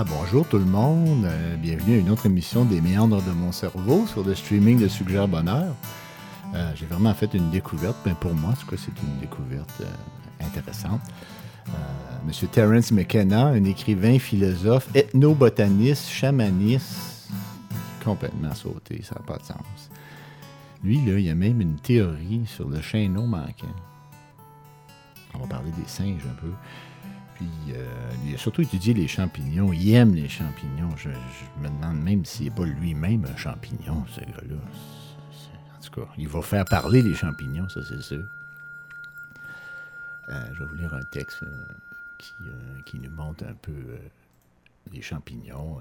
Ah, bonjour tout le monde. Euh, bienvenue à une autre émission des méandres de mon cerveau sur le streaming de Suggère Bonheur. Euh, j'ai vraiment fait une découverte. Ben pour moi, c'est une découverte euh, intéressante. Monsieur Terence McKenna, un écrivain, philosophe, ethnobotaniste, chamaniste, complètement sauté, ça n'a pas de sens. Lui, là, il y a même une théorie sur le chaîneau manquant. On va parler des singes un peu. Puis, euh, il a surtout étudié les champignons. Il aime les champignons. Je, me demande même s'il n'est pas lui-même un champignon, ce gars-là. En tout cas, il va faire parler les champignons, ça c'est sûr. Euh, je vais vous lire un texte euh, qui, nous montre un peu les champignons,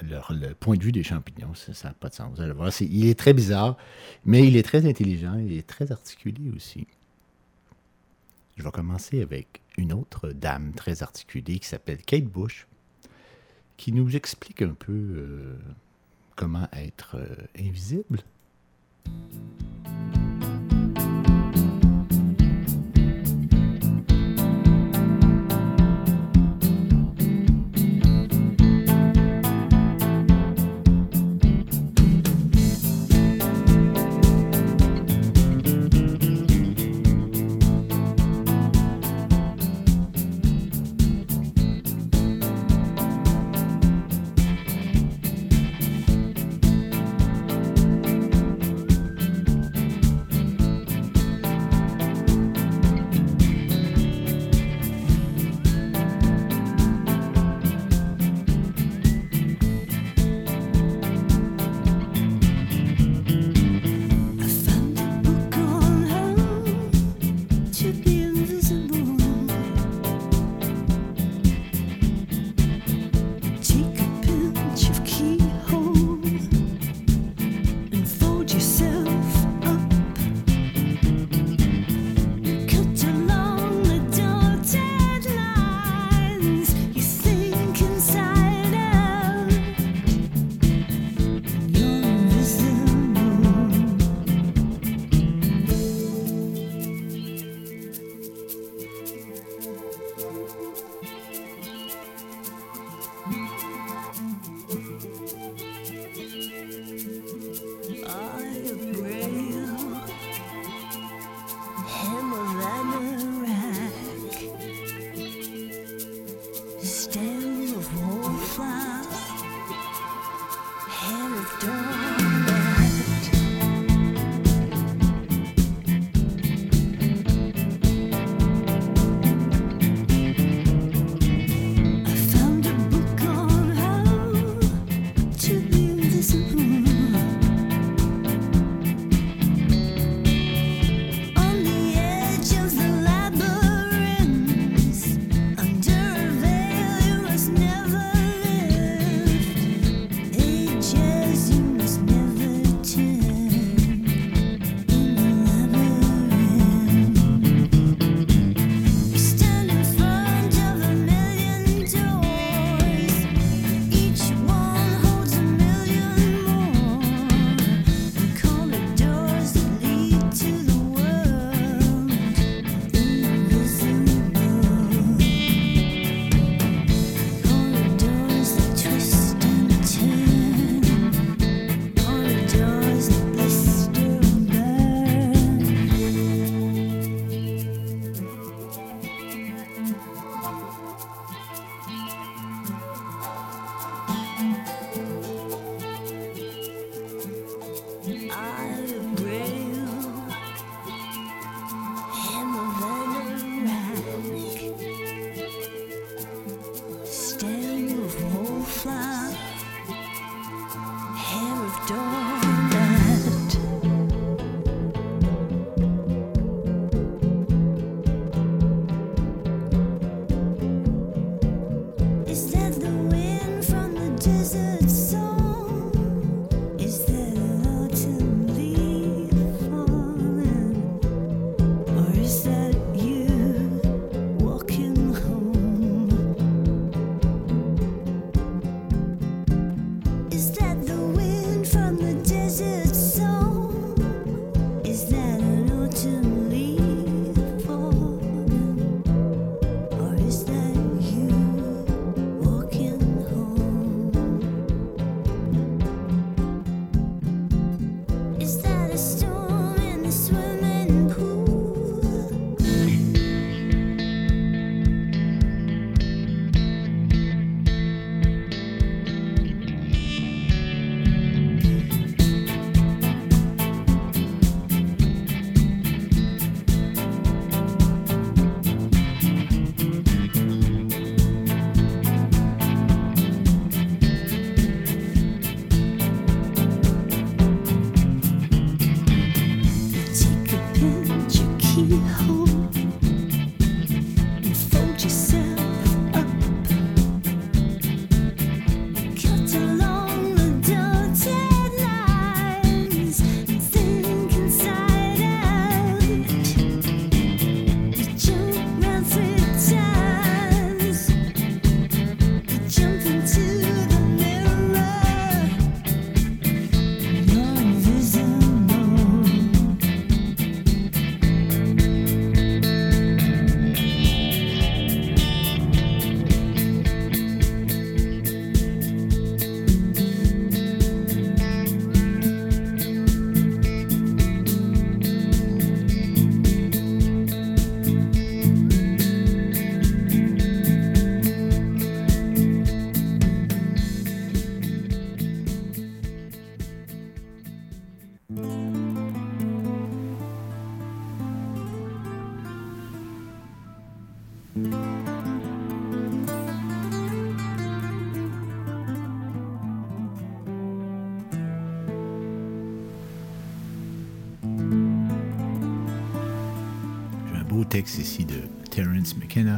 le, point de vue des champignons. Ça n'a pas de sens. Vous allez voir, il est très bizarre, mais il est très intelligent, il est très articulé aussi. Je vais commencer avec une autre dame très articulée qui s'appelle Kate Bush, qui nous explique un peu euh, comment être euh, invisible.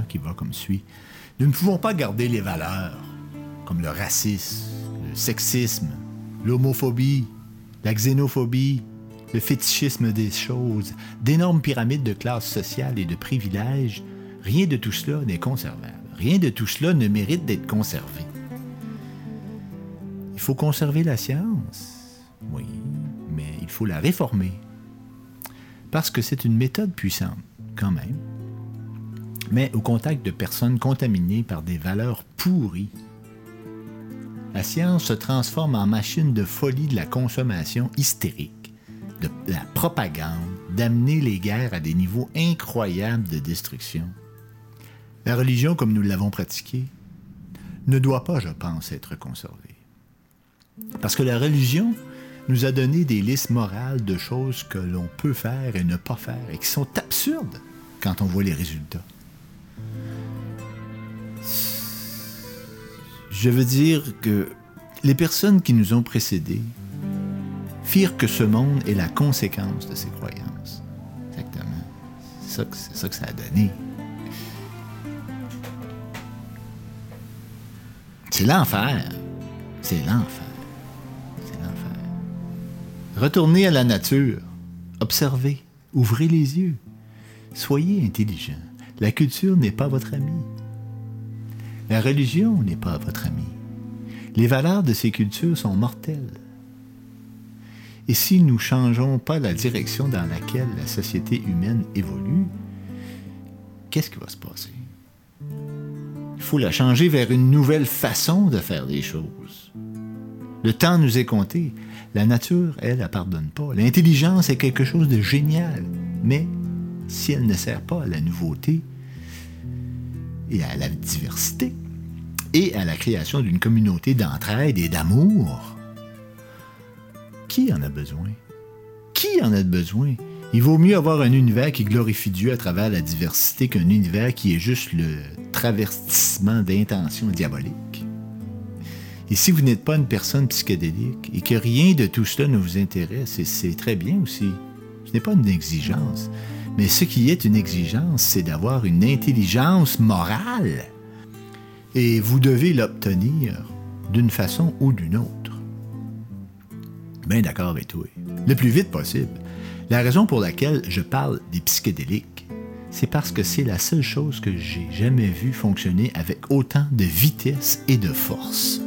Qui va comme suit. Nous ne pouvons pas garder les valeurs comme le racisme, le sexisme, l'homophobie, la xénophobie, le fétichisme des choses, d'énormes pyramides de classe sociale et de privilèges. Rien de tout cela n'est conservable. Rien de tout cela ne mérite d'être conservé. Il faut conserver la science, oui, mais il faut la réformer. Parce que c'est une méthode puissante quand même, mais au contact de personnes contaminées par des valeurs pourries. La science se transforme en machine de folie de la consommation hystérique, de la propagande, d'amener les guerres à des niveaux incroyables de destruction. La religion, comme nous l'avons pratiquée, ne doit pas, je pense, être conservée. Parce que la religion, nous a donné des listes morales de choses que l'on peut faire et ne pas faire et qui sont absurdes quand on voit les résultats. Je veux dire que les personnes qui nous ont précédés firent que ce monde est la conséquence de ces croyances. Exactement. C'est ça, ça que ça a donné. C'est l'enfer. C'est l'enfer. Retournez à la nature, observez, ouvrez les yeux, soyez intelligent. La culture n'est pas votre ami. La religion n'est pas votre ami. Les valeurs de ces cultures sont mortelles. Et si nous ne changeons pas la direction dans laquelle la société humaine évolue, qu'est-ce qui va se passer? Il faut la changer vers une nouvelle façon de faire les choses. Le temps nous est compté. La nature, elle, elle pardonne pas. L'intelligence est quelque chose de génial, mais si elle ne sert pas à la nouveauté et à la diversité et à la création d'une communauté d'entraide et d'amour, qui en a besoin? Qui en a besoin? Il vaut mieux avoir un univers qui glorifie Dieu à travers la diversité qu'un univers qui est juste le traversissement d'intentions diaboliques. Et si vous n'êtes pas une personne psychédélique et que rien de tout cela ne vous intéresse, c'est très bien aussi. Ce n'est pas une exigence. Mais ce qui est une exigence, c'est d'avoir une intelligence morale. Et vous devez l'obtenir d'une façon ou d'une autre. Bien d'accord avec toi. Le plus vite possible. La raison pour laquelle je parle des psychédéliques, c'est parce que c'est la seule chose que j'ai jamais vue fonctionner avec autant de vitesse et de force.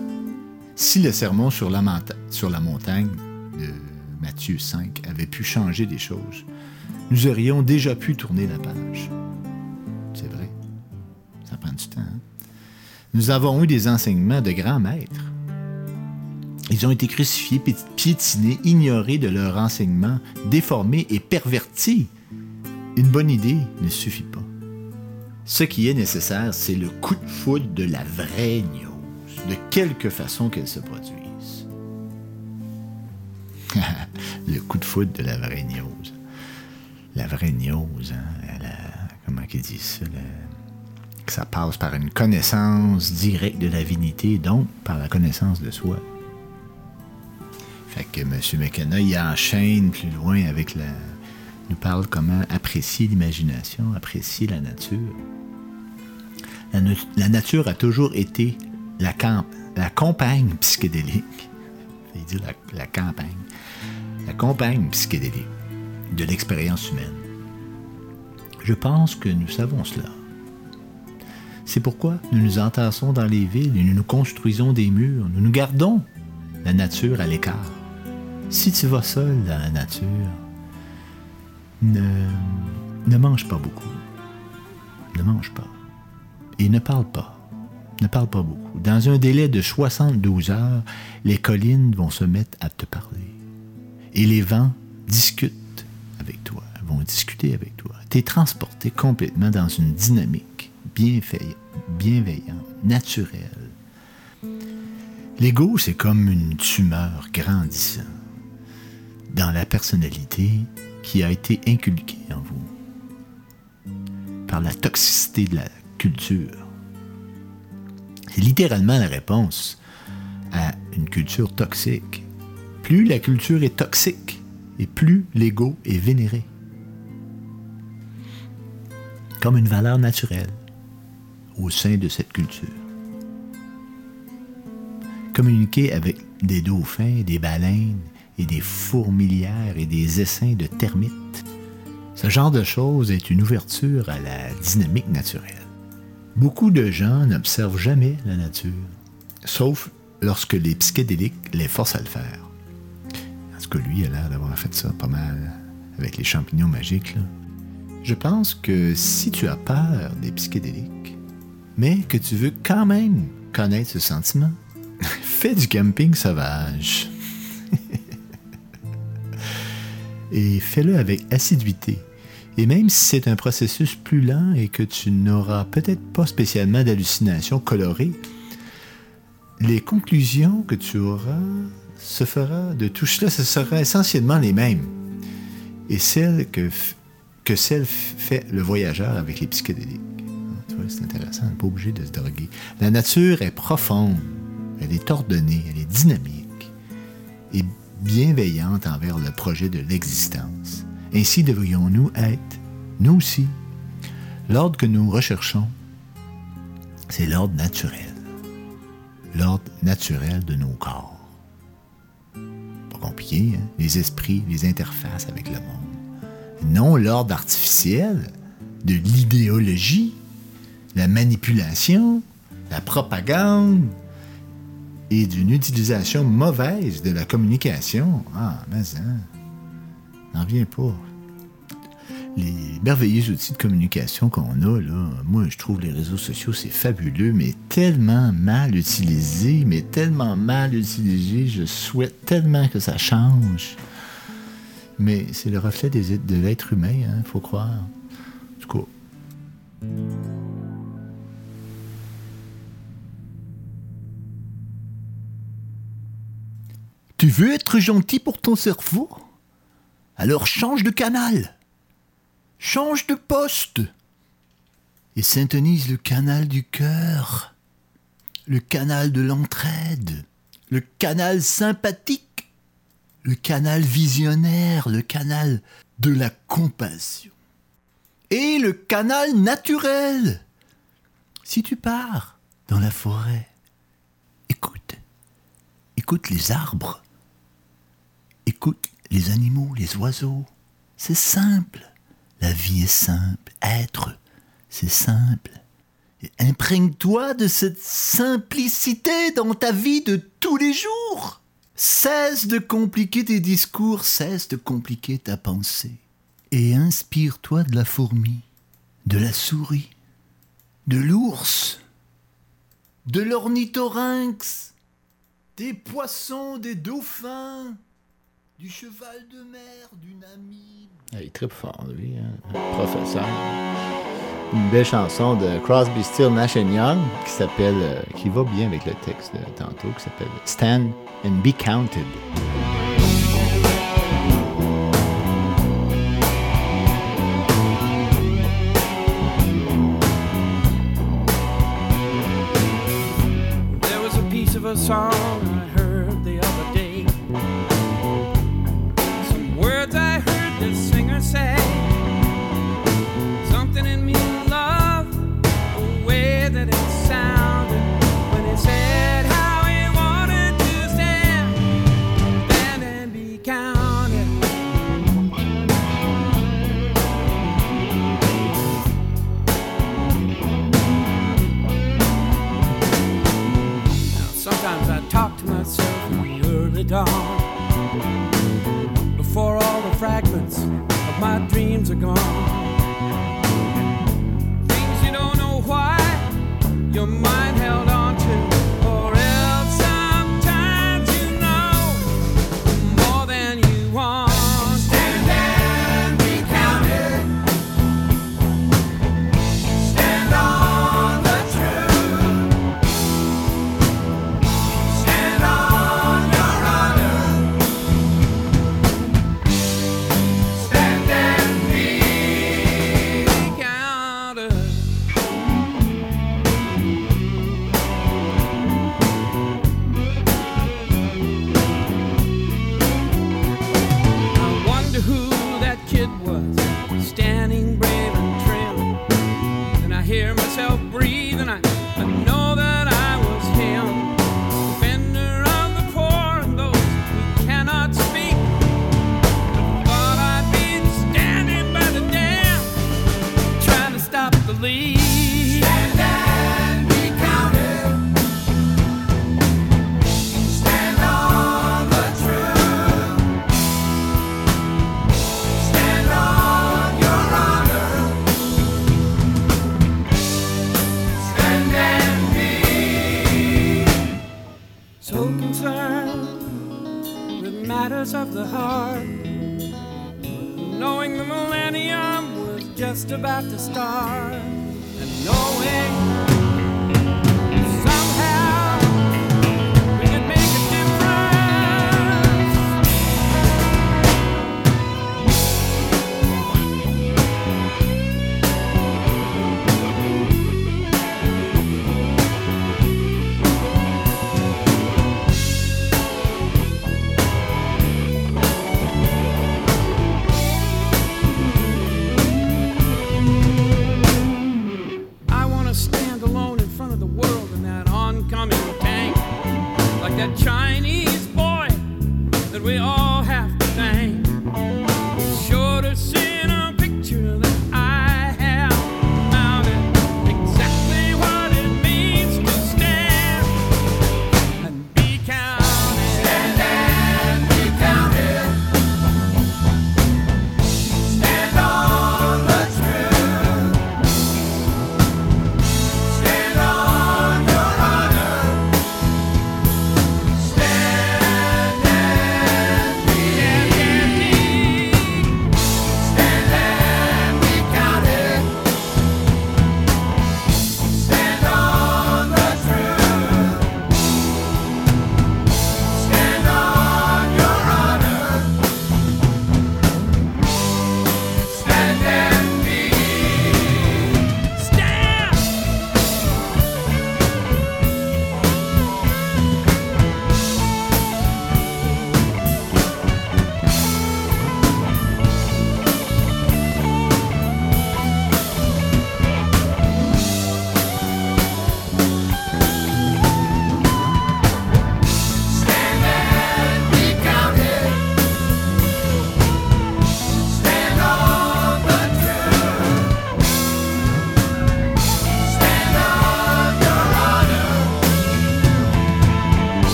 Si le sermon sur la, montagne de Matthieu 5 avait pu changer des choses, nous aurions déjà pu tourner la page. C'est vrai. Ça prend du temps. Hein? Nous avons eu des enseignements de grands maîtres. Ils ont été crucifiés, piétinés, ignorés de leur enseignement, déformés et pervertis. Une bonne idée ne suffit pas. Ce qui est nécessaire, c'est le coup de foudre de la vraie de quelque façon qu'elle se produise. le coup de foudre de la vraie news. La vraie news, hein, comment qu'ils disent ça? Que ça passe par une connaissance directe de la divinité, donc par la connaissance de soi. Fait que M. McKenna, il enchaîne plus loin avec la, nous parle comment apprécier l'imagination, apprécier la nature. La, nature a toujours été la, camp la psychédélique. Il dit la, la campagne. La compagne psychédélique de l'expérience humaine. Je pense que nous savons cela. C'est pourquoi nous nous entassons dans les villes et nous nous construisons des murs. Nous nous gardons la nature à l'écart. Si tu vas seul dans la nature, ne, ne mange pas beaucoup. Ne mange pas. Et ne parle pas. Ne parle pas beaucoup. Dans un délai de 72 heures, les collines vont se mettre à te parler. Et les vents discutent avec toi, vont discuter avec toi. Tu es transporté complètement dans une dynamique bienveillante, naturelle. L'ego, c'est comme une tumeur grandissant dans la personnalité qui a été inculquée en vous par la toxicité de la culture. C'est littéralement la réponse à une culture toxique. Plus la culture est toxique et plus l'ego est vénéré. Comme une valeur naturelle au sein de cette culture. Communiquer avec des dauphins, des baleines et des fourmilières et des essaims de termites. Ce genre de choses est une ouverture à la dynamique naturelle. Beaucoup de gens n'observent jamais la nature, sauf lorsque les psychédéliques les forcent à le faire. Tout cas, lui a l'air d'avoir fait ça pas mal avec les champignons magiques. Je pense que si tu as peur des psychédéliques, mais que tu veux quand même connaître ce sentiment, fais du camping sauvage. et fais-le avec assiduité. Et même si c'est un processus plus lent et que tu n'auras peut-être pas spécialement d'hallucinations colorées, les conclusions que tu auras se fera de tout cela, ce sera essentiellement les mêmes. Et celles que, que fait le voyageur avec les psychédéliques. C'est intéressant, on n'est pas obligé de se droguer. La nature est profonde, elle est ordonnée, elle est dynamique et bienveillante envers le projet de l'existence. Ainsi devrions-nous être, nous aussi. L'ordre que nous recherchons, c'est l'ordre naturel. L'ordre naturel de nos corps. Pas compliqué, hein? Les esprits, les interfaces avec le monde. Non l'ordre artificiel de l'idéologie, la manipulation, la propagande, et d'une utilisation mauvaise de la communication. Ah, mais hein, n'en vient pas. Les merveilleux outils de communication qu'on a, là, moi je trouve les réseaux sociaux c'est fabuleux, mais tellement mal utilisé, mais tellement mal utilisé, je souhaite tellement que ça change. Mais c'est le reflet de l'être humain, il hein, faut croire. En tout cas. Veux être gentil pour ton cerveau? Alors change de canal. Change de poste. Et syntonise le canal du cœur, le canal de l'entraide, le canal sympathique, le canal visionnaire, le canal de la compassion. Et le canal naturel. Si tu pars dans la forêt, écoute, écoute les arbres, Écoute les animaux, les oiseaux. C'est simple. La vie est simple. Être, c'est simple. Et imprègne-toi de cette simplicité dans ta vie de tous les jours. Cesse de compliquer tes discours, cesse de compliquer ta pensée. Et inspire-toi de la fourmi, de la souris, de l'ours, de l'ornithorynx, des poissons, des dauphins, du cheval de mer, d'une amie. Ah, il est très fort, lui, hein? professeur. Une belle chanson de Crosby, Still, Nash Young qui s'appelle, euh, qui va bien avec le texte de tantôt, qui s'appelle Stand and Be Counted. There was a piece of a song dawn. Before all the fragments of my dreams are gone. Things you don't know why, your mind.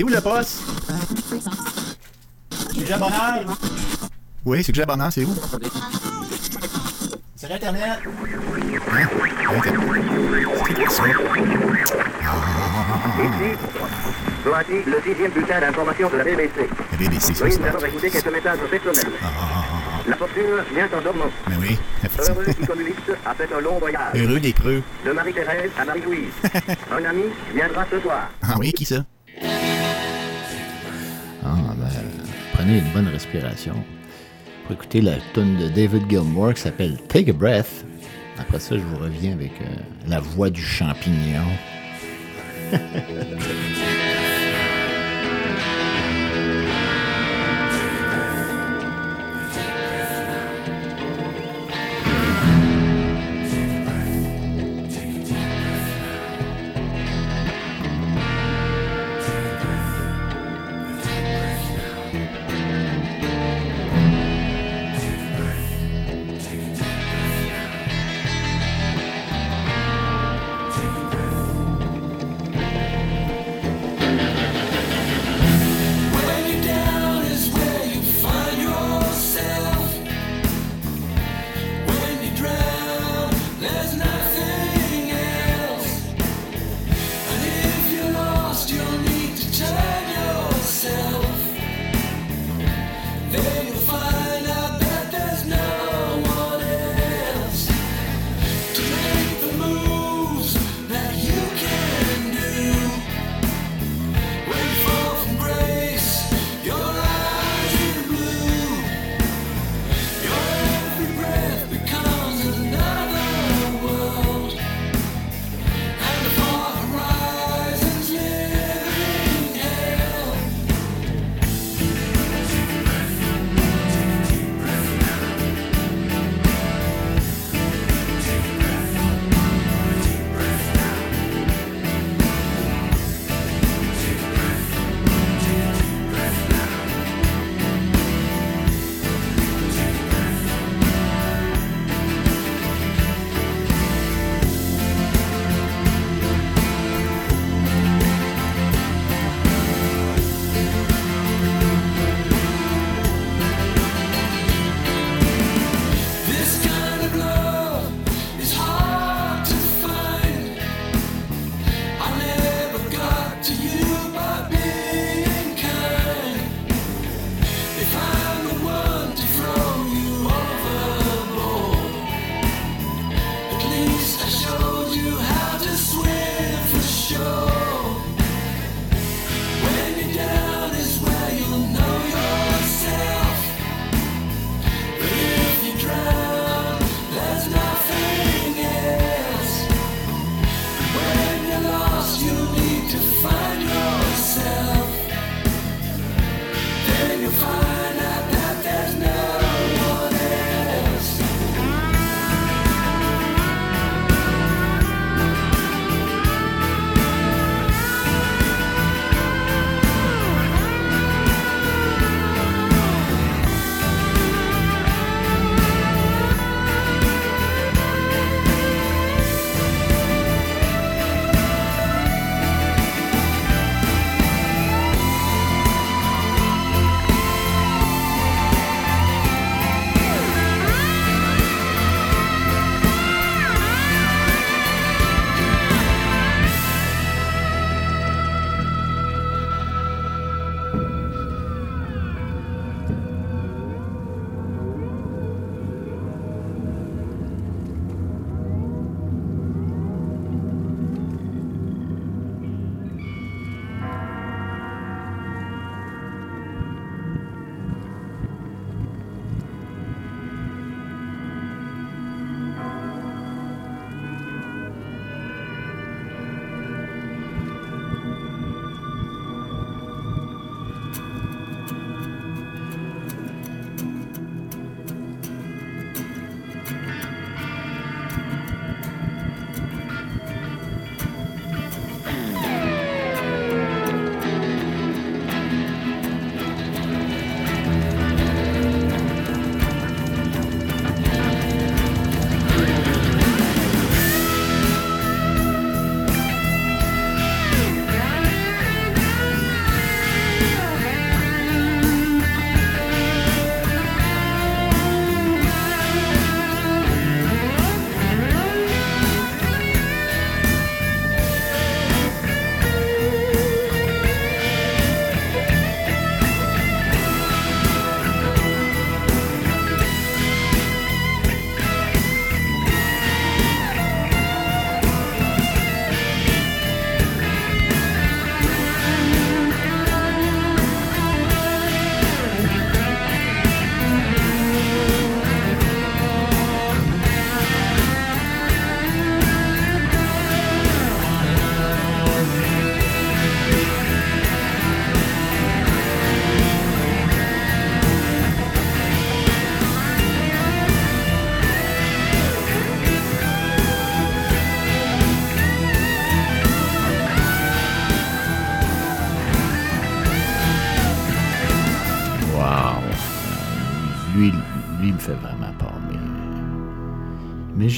C'est où le poste? C'est Jabonard. Oui, c'est que Jabonard, c'est où? Sur Internet. Hein? Internet. C'est quoi ça? Ici, voici le dixième bulletin d'information de la BBC. La BBC, c'est Oui, nous avons écouté quelques messages personnels. Ah, ah, ah, la fortune vient en dormant. Mais oui. Heureux qui communiste a fait un long voyage. Heureux des creux. De Marie-Thérèse à Marie-Louise. un ami viendra ce soir. Ah oui, qui ça? une bonne respiration. Pour écouter la tune de David Gilmour qui s'appelle Take a Breath. Après ça, je vous reviens avec euh, la voix du champignon.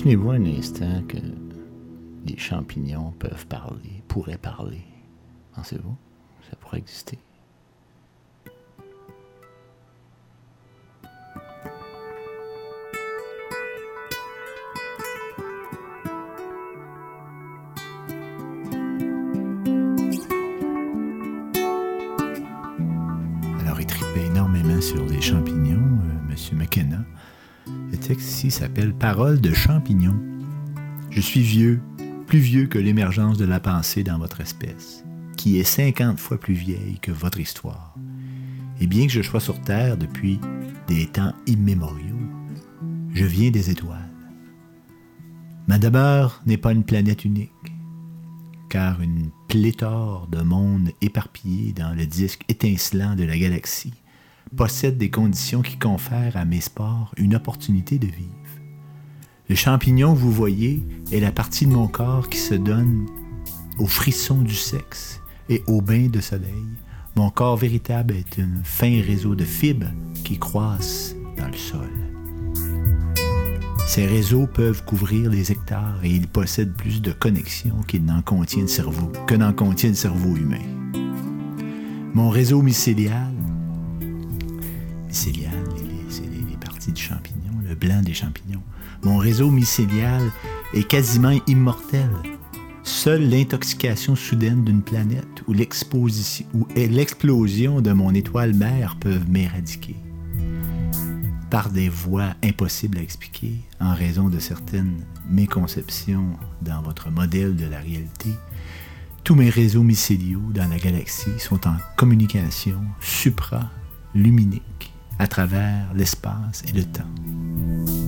imaginez-vous un instant que les champignons peuvent parler, pourraient parler. Pensez-vous? Ça pourrait exister. S'appelle Parole de champignons. Je suis vieux, plus vieux que l'émergence de la pensée dans votre espèce, qui est 50 fois plus vieille que votre histoire. Et bien que je sois sur Terre depuis des temps immémoriaux, je viens des étoiles. Ma demeure n'est pas une planète unique, car une pléthore de mondes éparpillés dans le disque étincelant de la galaxie possède des conditions qui confèrent à mes spores une opportunité de vivre. Le champignon que vous voyez est la partie de mon corps qui se donne au frisson du sexe et au bain de soleil. Mon corps véritable est un fin réseau de fibres qui croissent dans le sol. Ces réseaux peuvent couvrir les hectares et ils possèdent plus de connexions qu'il n'en contient cerveau, que n'en contient le cerveau humain. Mon réseau mycélial, mycélial, c'est les, les parties du champignon, le blanc des champignons. Mon réseau mycélial est quasiment immortel. Seule l'intoxication soudaine d'une planète ou l'explosion de mon étoile mère peuvent m'éradiquer. Par des voies impossibles à expliquer, en raison de certaines méconceptions dans votre modèle de la réalité, tous mes réseaux mycéliaux dans la galaxie sont en communication supra-luminique à travers l'espace et le temps.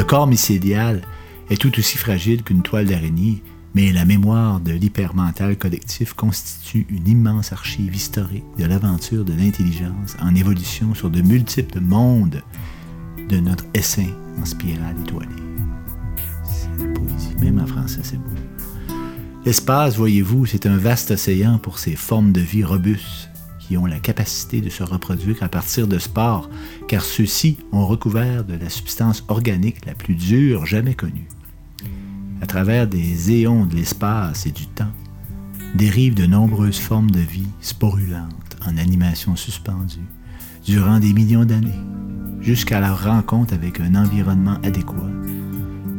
Le corps mycélial est tout aussi fragile qu'une toile d'araignée, mais la mémoire de l'hypermental collectif constitue une immense archive historique de l'aventure de l'intelligence en évolution sur de multiples mondes de notre essaim en spirale étoilée. C'est la poésie, même en français, c'est beau. L'espace, voyez-vous, c'est un vaste océan pour ces formes de vie robustes ont la capacité de se reproduire à partir de spores, car ceux-ci ont recouvert de la substance organique la plus dure jamais connue. À travers des éons de l'espace et du temps, dérivent de nombreuses formes de vie sporulentes en animation suspendue durant des millions d'années, jusqu'à leur rencontre avec un environnement adéquat.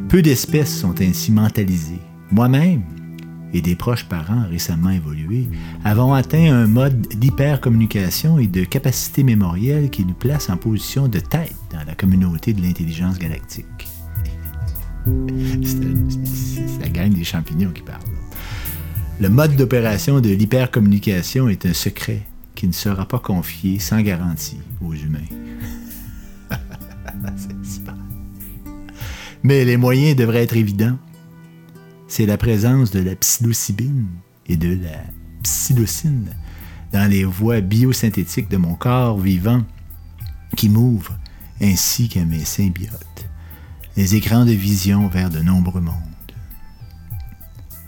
Peu d'espèces sont ainsi mentalisées. Moi-même, et des proches parents récemment évolués, avons atteint un mode d'hypercommunication et de capacité mémorielle qui nous place en position de tête dans la communauté de l'intelligence galactique. C'est la gang des champignons qui parle. Le mode d'opération de l'hypercommunication est un secret qui ne sera pas confié sans garantie aux humains. Mais les moyens devraient être évidents c'est la présence de la psilocybine et de la psilocine dans les voies biosynthétiques de mon corps vivant qui m'ouvrent, ainsi qu'à mes symbiotes, les écrans de vision vers de nombreux mondes.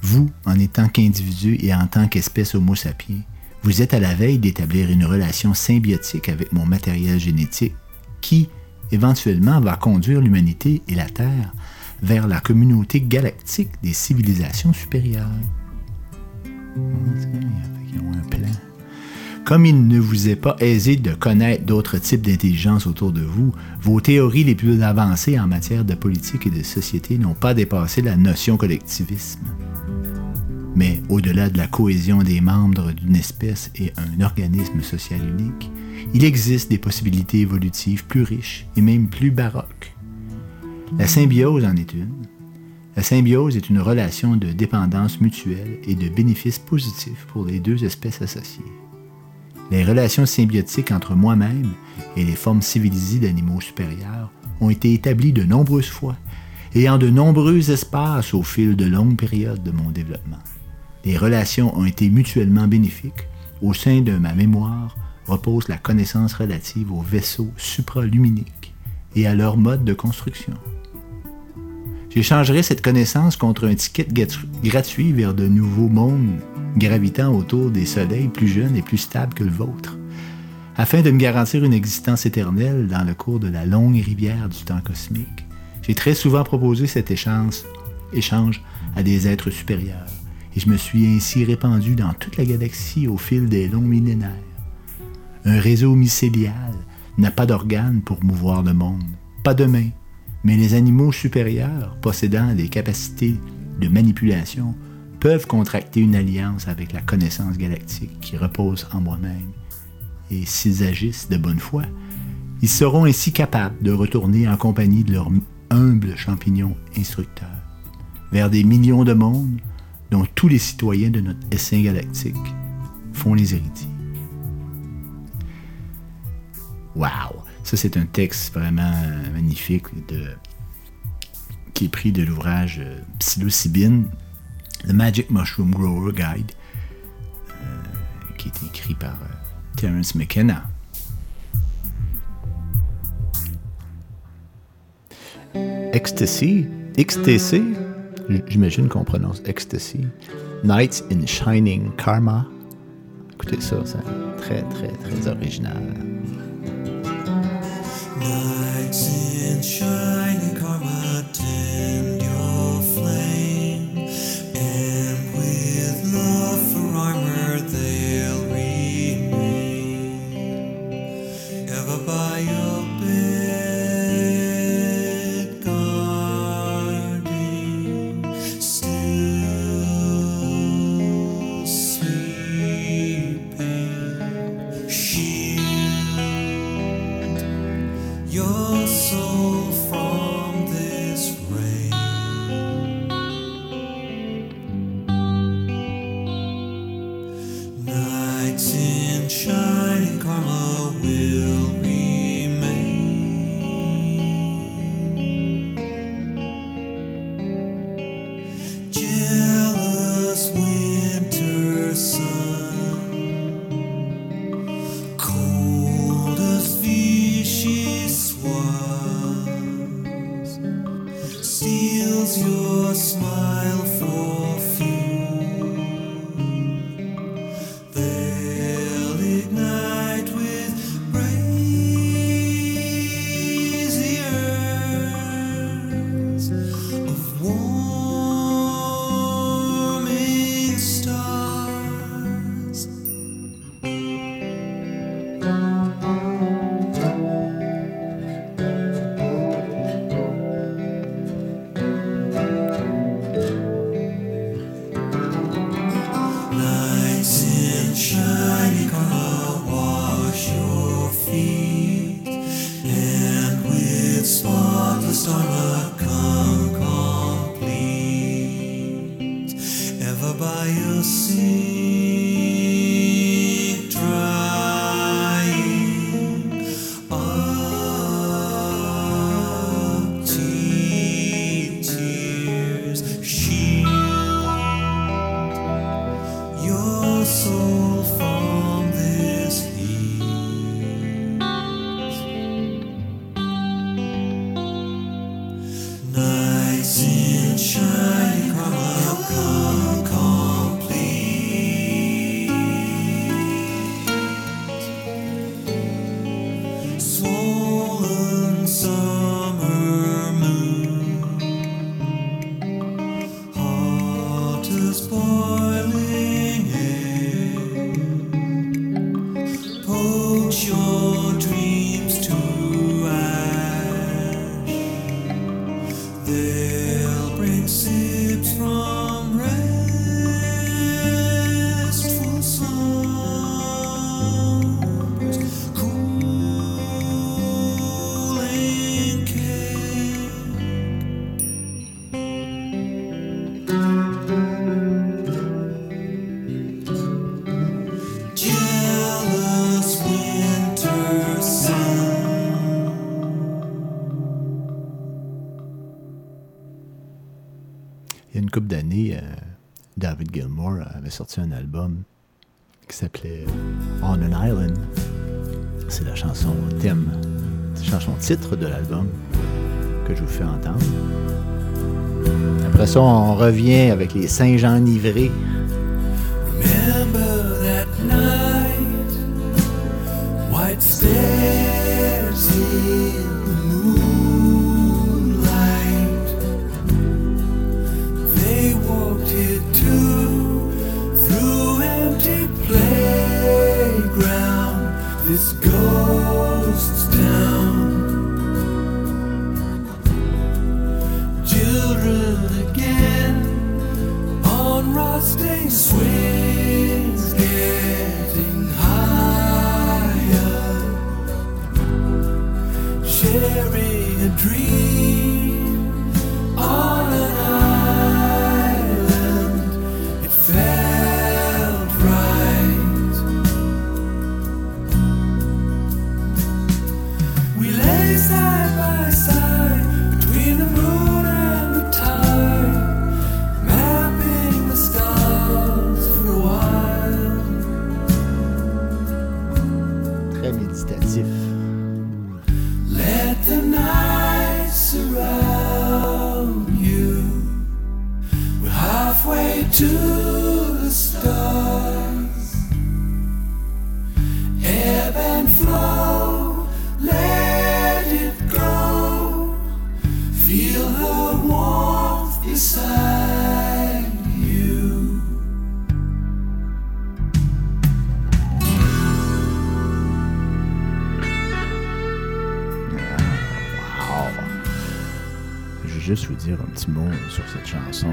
Vous, en étant qu'individu et en tant qu'espèce Homo sapiens, vous êtes à la veille d'établir une relation symbiotique avec mon matériel génétique qui, éventuellement, va conduire l'humanité et la Terre vers la communauté galactique des civilisations supérieures. Comme il ne vous est pas aisé de connaître d'autres types d'intelligence autour de vous, vos théories les plus avancées en matière de politique et de société n'ont pas dépassé la notion collectivisme. Mais au-delà de la cohésion des membres d'une espèce et un organisme social unique, il existe des possibilités évolutives plus riches et même plus baroques la symbiose en est une. La symbiose est une relation de dépendance mutuelle et de bénéfices positifs pour les deux espèces associées. Les relations symbiotiques entre moi-même et les formes civilisées d'animaux supérieurs ont été établies de nombreuses fois et en de nombreux espaces au fil de longues périodes de mon développement. Les relations ont été mutuellement bénéfiques. Au sein de ma mémoire repose la connaissance relative aux vaisseaux supraluminiques et à leur mode de construction. J'échangerai cette connaissance contre un ticket gratuit vers de nouveaux mondes gravitant autour des soleils plus jeunes et plus stables que le vôtre. afin de me garantir une existence éternelle dans le cours de la longue rivière du temps cosmique. J'ai très souvent proposé cet échange, échange à des êtres supérieurs, et je me suis ainsi répandu dans toute la galaxie au fil des longs millénaires. Un réseau mycélial n'a pas d'organes pour mouvoir le monde, pas de mains, mais les animaux supérieurs, possédant des capacités de manipulation, peuvent contracter une alliance avec la connaissance galactique qui repose en moi-même. Et s'ils agissent de bonne foi, ils seront ainsi capables de retourner en compagnie de leur humble champignon instructeur vers des millions de mondes dont tous les citoyens de notre essaim galactique font les héritiers. Wow! Ça, c'est un texte vraiment magnifique de, qui est pris de l'ouvrage euh, Psilocybine, The Magic Mushroom Grower Guide, euh, qui est écrit par euh, Terence McKenna. Ecstasy, XTC, j'imagine qu'on prononce Ecstasy. Nights in Shining Karma. Écoutez ça, c'est très, très, très original. Nights in shining avait sorti un album qui s'appelait On an Island. C'est la chanson thème, chanson titre de l'album que je vous fais entendre. Après ça, on revient avec les singes sharing a dream. sur cette chanson.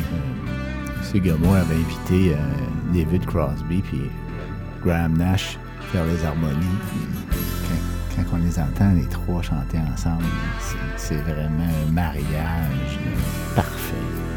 Euh, ces Gilmore avait invité euh, David Crosby puis Graham Nash faire les harmonies. Quand, quand, on les entend, les trois chanter ensemble, c'est vraiment un mariage euh, parfait.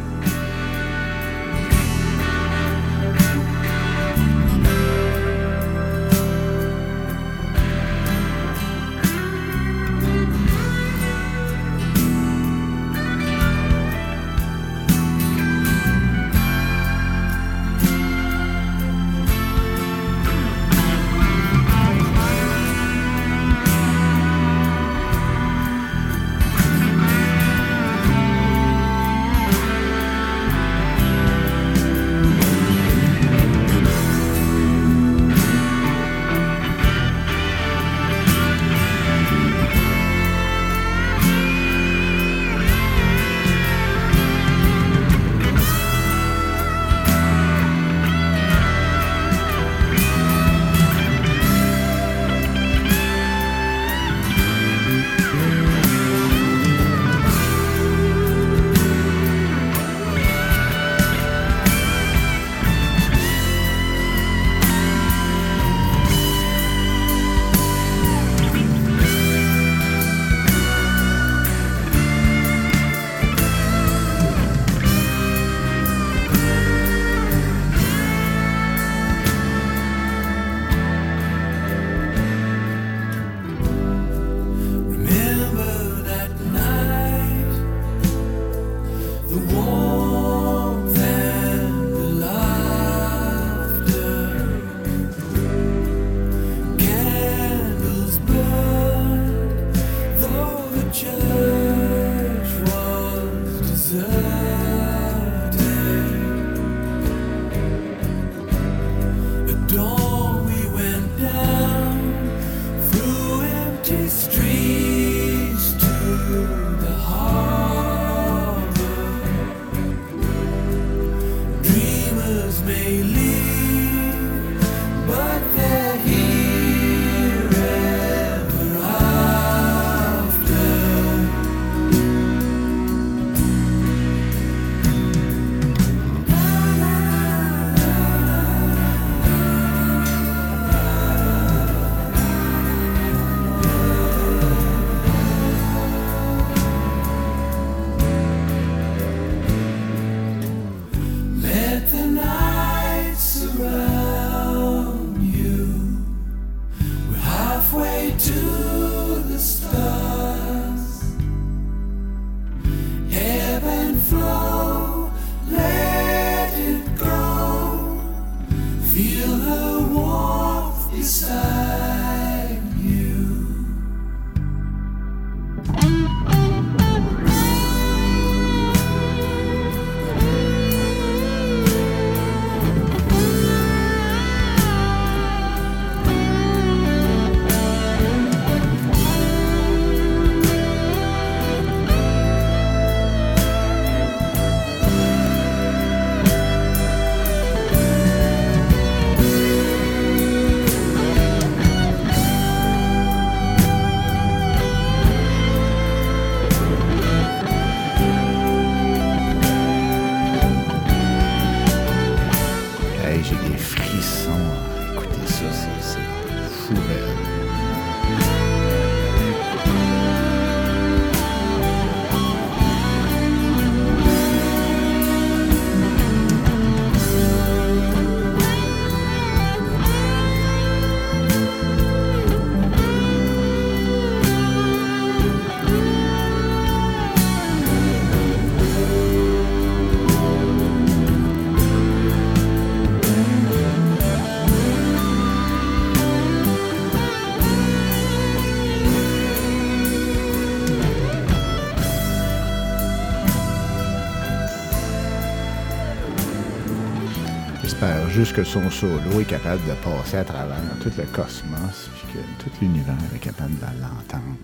J'espère juste que son solo est capable de passer à travers tout le cosmos, puis que tout l'univers est capable de l'entendre.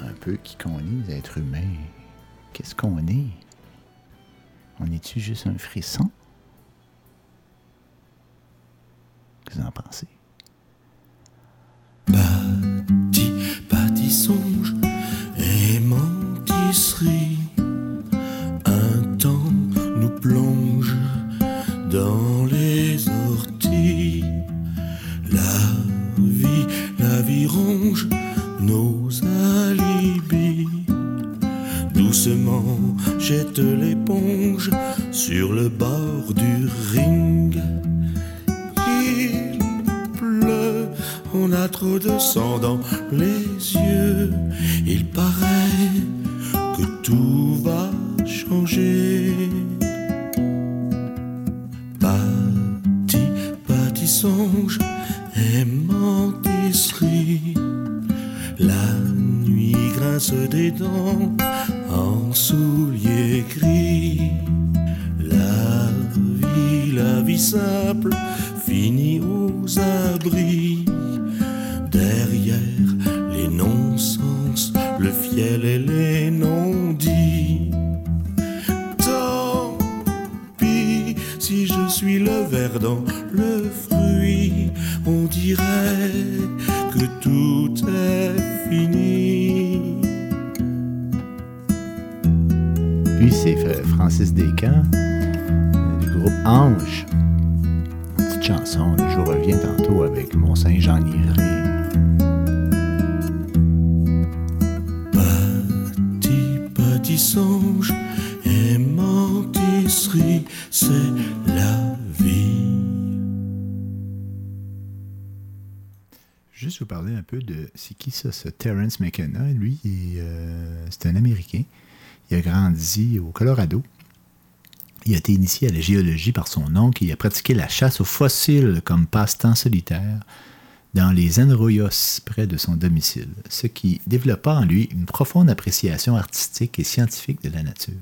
Un peu qui qu'on est, les êtres humains. Qu'est-ce qu'on est? On est-tu juste un frisson? Qu'est-ce que vous en pensez? Bâti, bâti nos alibis. Doucement jette l'éponge sur le bord du ring. Il pleut, on a trop de sang dans les yeux. Il paraît que tout va changer. Bâti, bâti songe et. La nuit grince des dents en souliers gris. La vie, la vie simple finit aux abris. Derrière les non-sens, le fiel et les non-dits. Tant pis si je suis le ver dans le fruit, on dirait que tout est fini. Lui, c'est Francis Descamps, euh, du groupe Ange. Une petite chanson, je vous reviens tantôt avec mon singe enivré. Petit, petit songe et mentisserie, c'est la vie. Juste vous parler un peu de c'est qui ça, ce Terence McKenna. Lui, euh, c'est un Américain. Il a grandi au Colorado. Il a été initié à la géologie par son oncle il a pratiqué la chasse aux fossiles comme passe-temps solitaire dans les Anroyos, près de son domicile, ce qui développa en lui une profonde appréciation artistique et scientifique de la nature.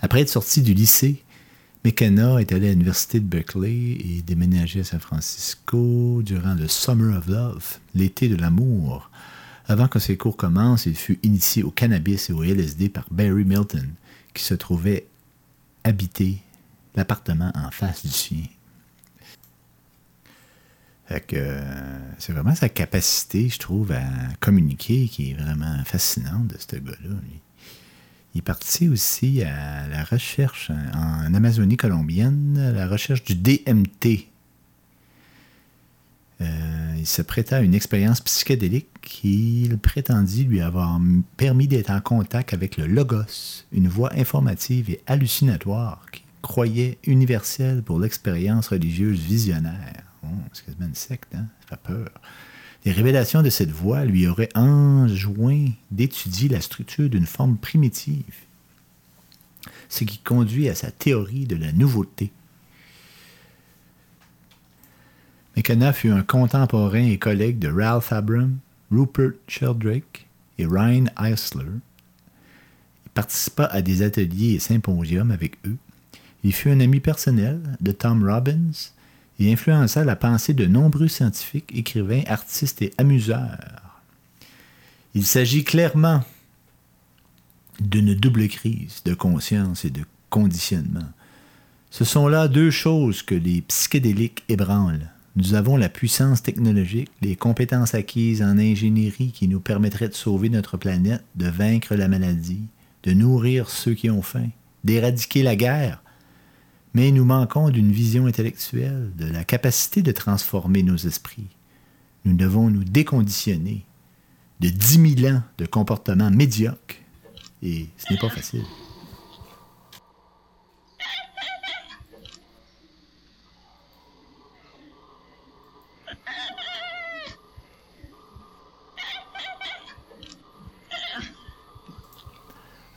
Après être sorti du lycée, McKenna est allé à l'université de Berkeley et déménagé à San Francisco durant le Summer of Love, l'été de l'amour. Avant que ses cours commencent, il fut initié au cannabis et au LSD par Barry Milton, qui se trouvait habiter l'appartement en face du sien. Euh, c'est vraiment sa capacité, je trouve, à communiquer qui est vraiment fascinante de ce gars-là. Il est parti aussi à la recherche en Amazonie colombienne, à la recherche du DMT. Euh, il se prêta à une expérience psychédélique qu'il prétendit lui avoir permis d'être en contact avec le Logos, une voix informative et hallucinatoire qu'il croyait universelle pour l'expérience religieuse visionnaire. Oh, c'est une secte, hein? Ça fait peur. Les révélations de cette voix lui auraient enjoint d'étudier la structure d'une forme primitive, ce qui conduit à sa théorie de la nouveauté. McKenna fut un contemporain et collègue de Ralph Abram, Rupert Sheldrake et Ryan Eisler. Il participa à des ateliers et symposiums avec eux. Il fut un ami personnel de Tom Robbins et influença la pensée de nombreux scientifiques, écrivains, artistes et amuseurs. Il s'agit clairement d'une double crise de conscience et de conditionnement. Ce sont là deux choses que les psychédéliques ébranlent. Nous avons la puissance technologique, les compétences acquises en ingénierie qui nous permettraient de sauver notre planète, de vaincre la maladie, de nourrir ceux qui ont faim, d'éradiquer la guerre. Mais nous manquons d'une vision intellectuelle, de la capacité de transformer nos esprits. Nous devons nous déconditionner de 10 000 ans de comportements médiocres. Et ce n'est pas facile.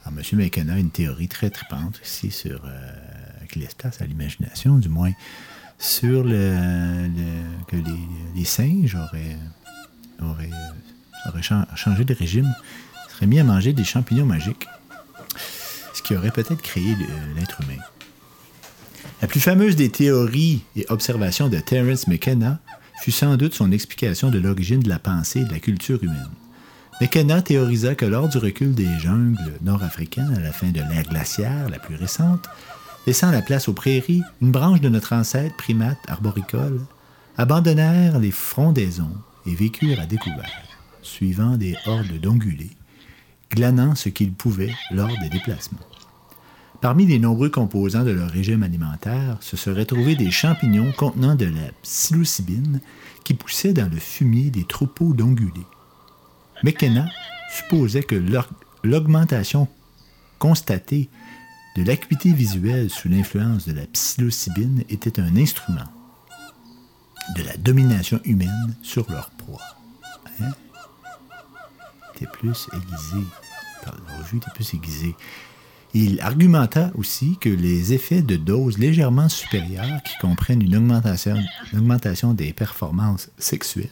Alors, M. McKenna a une théorie très tripante ici sur euh, qui laisse place à l'imagination, du moins sur le, que les, singes auraient, auraient, auraient chan- changé de régime, seraient mis à manger des champignons magiques, ce qui aurait peut-être créé l'être humain. La plus fameuse des théories et observations de Terence McKenna fut sans doute son explication de l'origine de la pensée et de la culture humaine. McKenna théorisa que lors du recul des jungles nord-africaines à la fin de l'ère glaciaire la plus récente, laissant la place aux prairies, une branche de notre ancêtre primate arboricole abandonnèrent les frondaisons et vécurent à découvert, suivant des hordes d'ongulés, glanant ce qu'ils pouvaient lors des déplacements. Parmi les nombreux composants de leur régime alimentaire se seraient trouvés des champignons contenant de la psilocybine qui poussaient dans le fumier des troupeaux d'ongulés. McKenna supposait que l'augmentation constatée de l'acuité visuelle sous l'influence de la psilocybine était un instrument de la domination humaine sur leur proie. Hein? Plus aiguisé. Plus. Il argumenta aussi que les effets de doses légèrement supérieures, qui comprennent une augmentation, des performances sexuelles,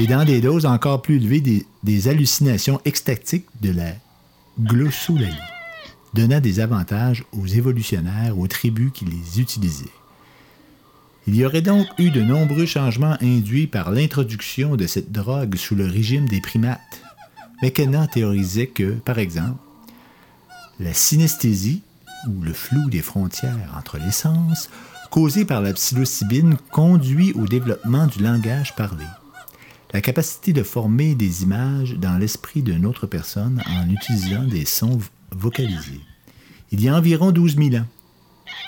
et dans des doses encore plus élevées, des, des hallucinations extatiques de la glossolalie, donnant des avantages aux évolutionnaires, aux tribus qui les utilisaient. Il y aurait donc eu de nombreux changements induits par l'introduction de cette drogue sous le régime des primates. McKenna théorisait que, par exemple, la synesthésie, ou le flou des frontières entre les sens, causé par la psilocybine, conduit au développement du langage parlé. La capacité de former des images dans l'esprit d'une autre personne en utilisant des sons Il y a environ 12 000 ans,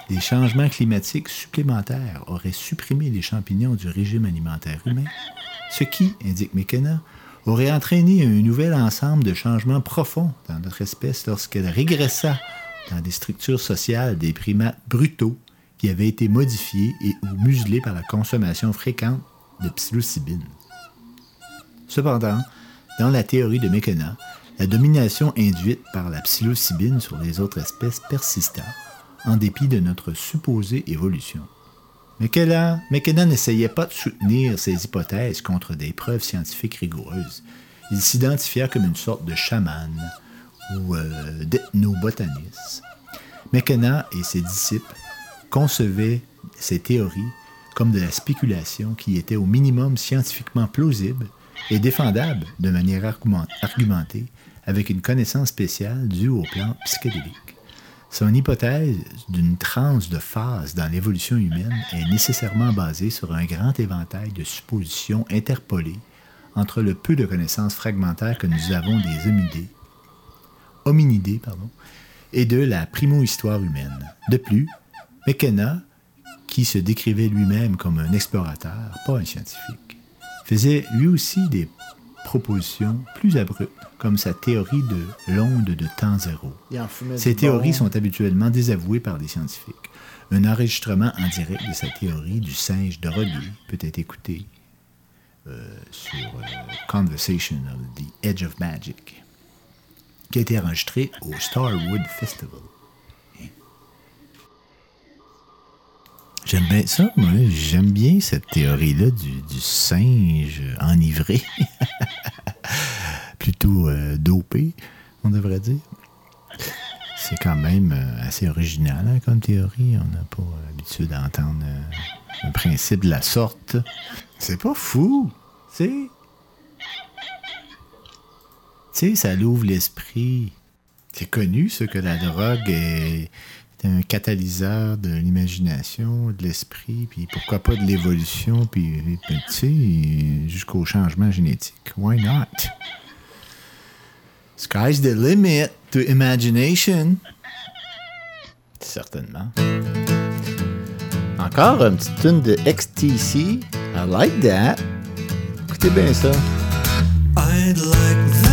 des changements climatiques supplémentaires auraient supprimé les champignons du régime alimentaire humain, ce qui, indique McKenna, aurait entraîné un nouvel ensemble de changements profonds dans notre espèce lorsqu'elle régressa dans des structures sociales des primates brutaux qui avaient été modifiés et ou muselés par la consommation fréquente de psilocybine. Cependant, dans la théorie de McKenna, la domination induite par la psilocybine sur les autres espèces persista, en dépit de notre supposée évolution. McKenna, n'essayait pas de soutenir ses hypothèses contre des preuves scientifiques rigoureuses. Il s'identifia comme une sorte de chaman ou euh, d'ethnobotaniste. McKenna et ses disciples concevaient ces théories comme de la spéculation qui était au minimum scientifiquement plausible et défendable de manière argument- argumentée avec une connaissance spéciale due aux plantes psychédéliques. Son hypothèse d'une transe de phase dans l'évolution humaine est nécessairement basée sur un grand éventail de suppositions interpolées entre le peu de connaissances fragmentaires que nous avons des hominidés, hominidés pardon, et de la primo-histoire humaine. De plus, McKenna, qui se décrivait lui-même comme un explorateur, pas un scientifique, faisait lui aussi des propositions plus abruptes, comme sa théorie de l'onde de temps zéro. Ces théories bon. sont habituellement désavouées par les scientifiques. Un enregistrement en direct de sa théorie du singe drogué peut être écouté euh, sur euh, Conversation of the Edge of Magic, qui a été enregistré au Starwood Festival. J'aime bien ça, moi. J'aime bien cette théorie-là du, du singe enivré. Euh, dopé, on devrait dire. C'est quand même euh, assez original hein, comme théorie. On n'a pas euh, l'habitude d'entendre un principe de la sorte. C'est pas fou, sais. Tu sais, ça l'ouvre l'esprit. C'est connu, ce que la drogue est un catalyseur de l'imagination, de l'esprit, puis pourquoi pas de l'évolution, puis, puis, tu sais, jusqu'au changement génétique. Why not? Sky's the limit to imagination. Certainement. Encore une petite tune de XTC. I like that. Écoutez bien ça. I'd like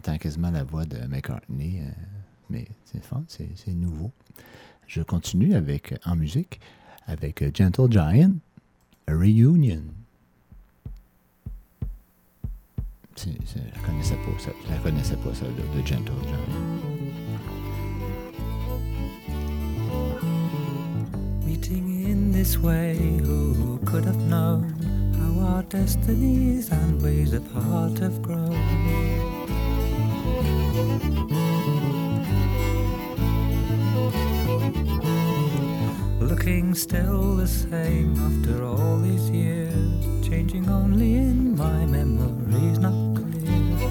Là, j'entends quasiment la voix de McCartney. euh, mais c'est fun, c'est, nouveau. Je continue avec, en musique avec euh, Gentle Giant, A Reunion. C'est- c'est- je ne connaissais pas ça. Je la connaissais pas, ça, de, de Gentle Giant. Meeting in this way, who could have known how our destinies and ways heart have grown? Looking still the same after all these years, changing only in my memories, not clear.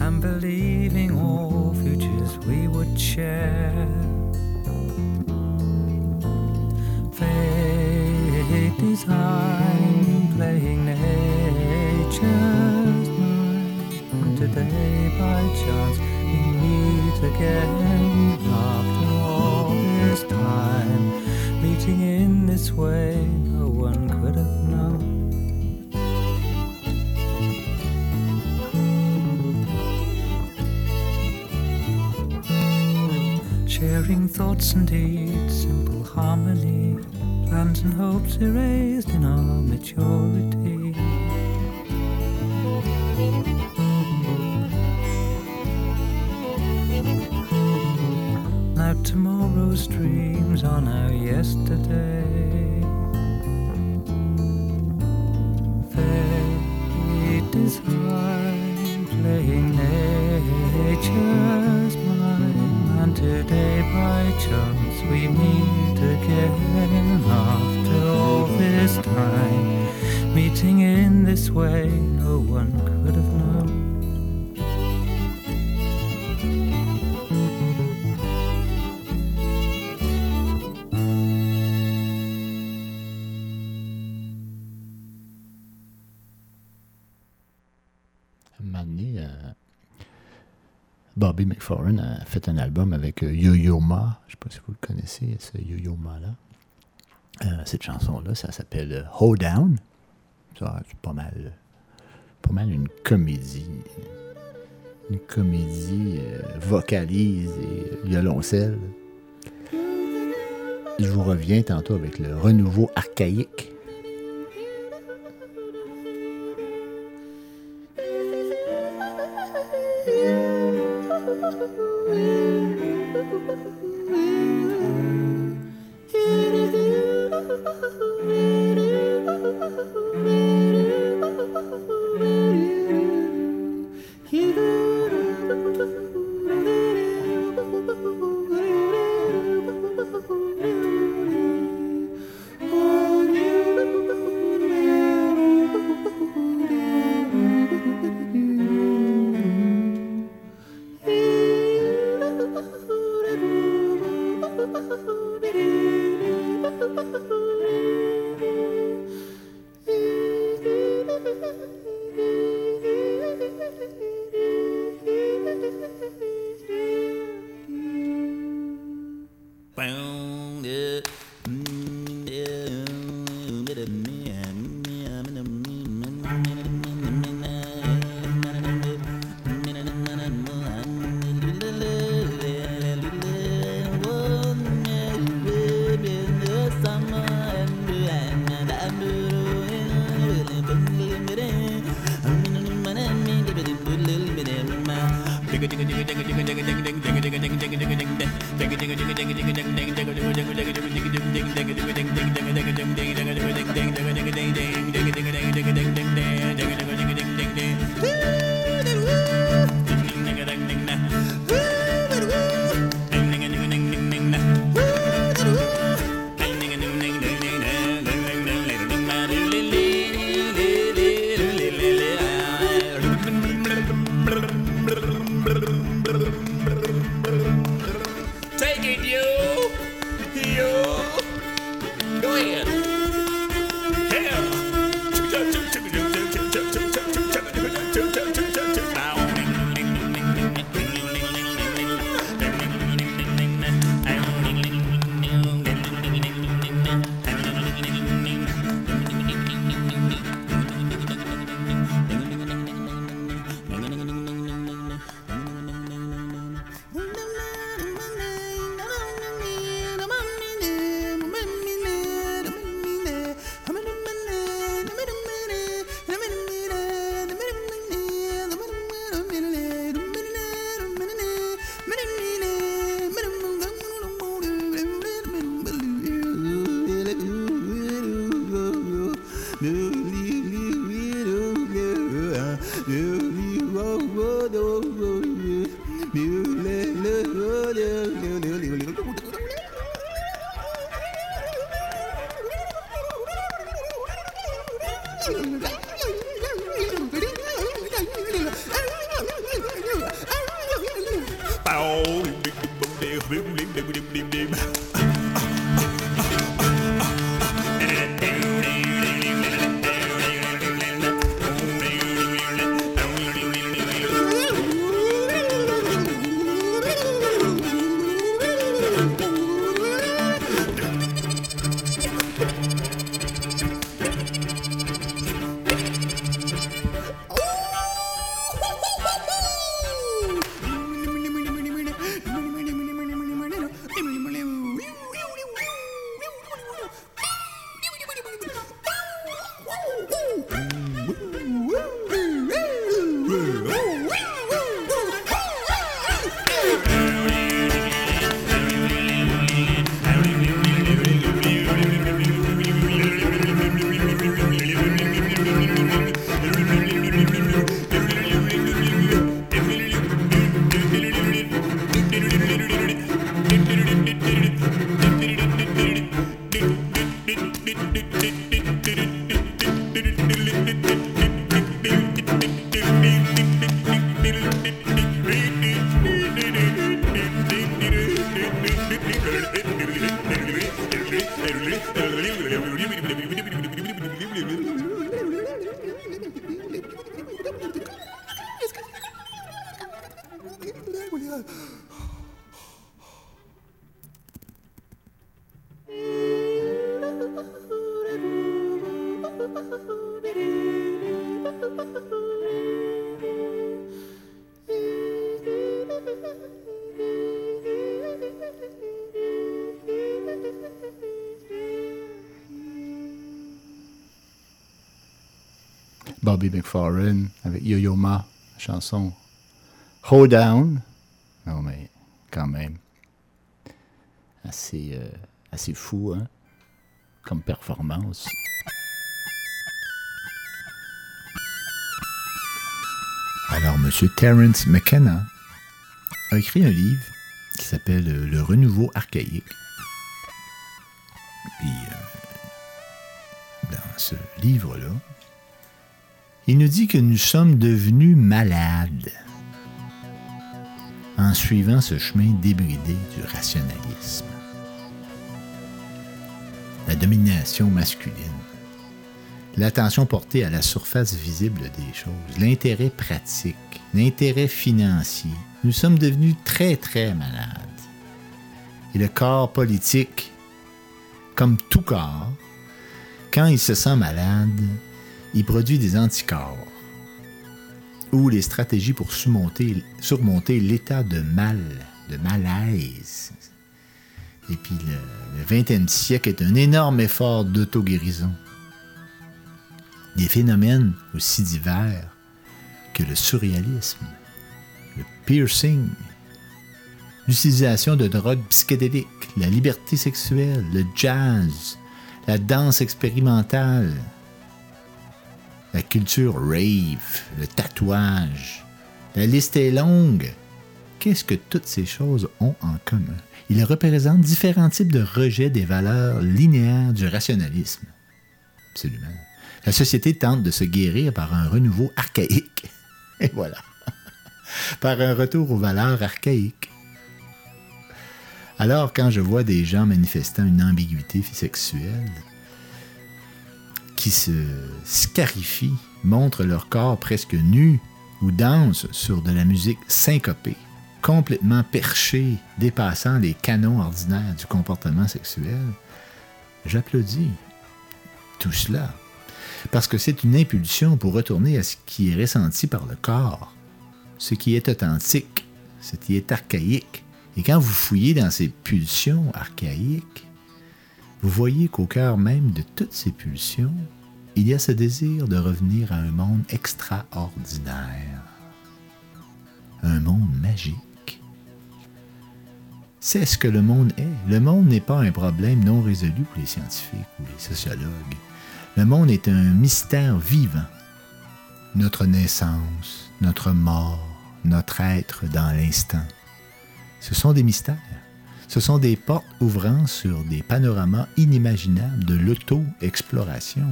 and believing all futures we would share. Fate designed playing Today, by chance, we meet again after all this time. Meeting in this way, no one could have known. Sharing thoughts and deeds, simple harmony, plans and hopes erased in our maturity. Tomorrow's dreams are now yesterday. Fate is high, playing nature's mind, and today by chance we meet again after all this time. Meeting in this way, no one Bobby McFerrin a fait un album avec euh, Yo-Yo Ma. Je ne sais pas si vous le connaissez, ce Yo-Yo Ma-là. Euh, cette chanson-là, ça s'appelle euh, Hold Down. C'est pas mal, pas mal une comédie. Une comédie vocalise et violoncelle. Je vous reviens tantôt avec le renouveau archaïque. Take Bobby avec Yo-Yo Ma, chanson Hold Down. Non, mais quand même. Assez, euh, assez fou, hein? Comme performance. Alors, M. Terence McKenna a écrit un livre qui s'appelle euh, Le renouveau archaïque. Puis, euh, dans ce livre-là, il nous dit que nous sommes devenus malades en suivant ce chemin débridé du rationalisme. La domination masculine, l'attention portée à la surface visible des choses, l'intérêt pratique, l'intérêt financier. Nous sommes devenus très, très malades. Et le corps politique, comme tout corps, quand il se sent malade, il produit des anticorps ou les stratégies pour surmonter, l'état de mal, de malaise. Et puis le, le 20e siècle est un énorme effort d'auto-guérison. Des phénomènes aussi divers que le surréalisme, le piercing, l'utilisation de drogues psychédéliques, la liberté sexuelle, le jazz, la danse expérimentale, la culture rave, le tatouage. La liste est longue. Qu'est-ce que toutes ces choses ont en commun? Ils représentent différents types de rejet des valeurs linéaires du rationalisme. Absolument. La société tente de se guérir par un renouveau archaïque. Et voilà. par un retour aux valeurs archaïques. Alors, quand je vois des gens manifestant une ambiguïté sexuelle, qui se scarifient, montrent leur corps presque nu ou dansent sur de la musique syncopée, complètement perchée, dépassant les canons ordinaires du comportement sexuel, j'applaudis tout cela. Parce que c'est une impulsion pour retourner à ce qui est ressenti par le corps, ce qui est authentique, ce qui est archaïque. Et quand vous fouillez dans ces pulsions archaïques, vous voyez qu'au cœur même de toutes ces pulsions, il y a ce désir de revenir à un monde extraordinaire, un monde magique. C'est ce que le monde est. Le monde n'est pas un problème non résolu pour les scientifiques ou les sociologues. Le monde est un mystère vivant. Notre naissance, notre mort, notre être dans l'instant. Ce sont des mystères. Ce sont des portes ouvrant sur des panoramas inimaginables de l'auto-exploration.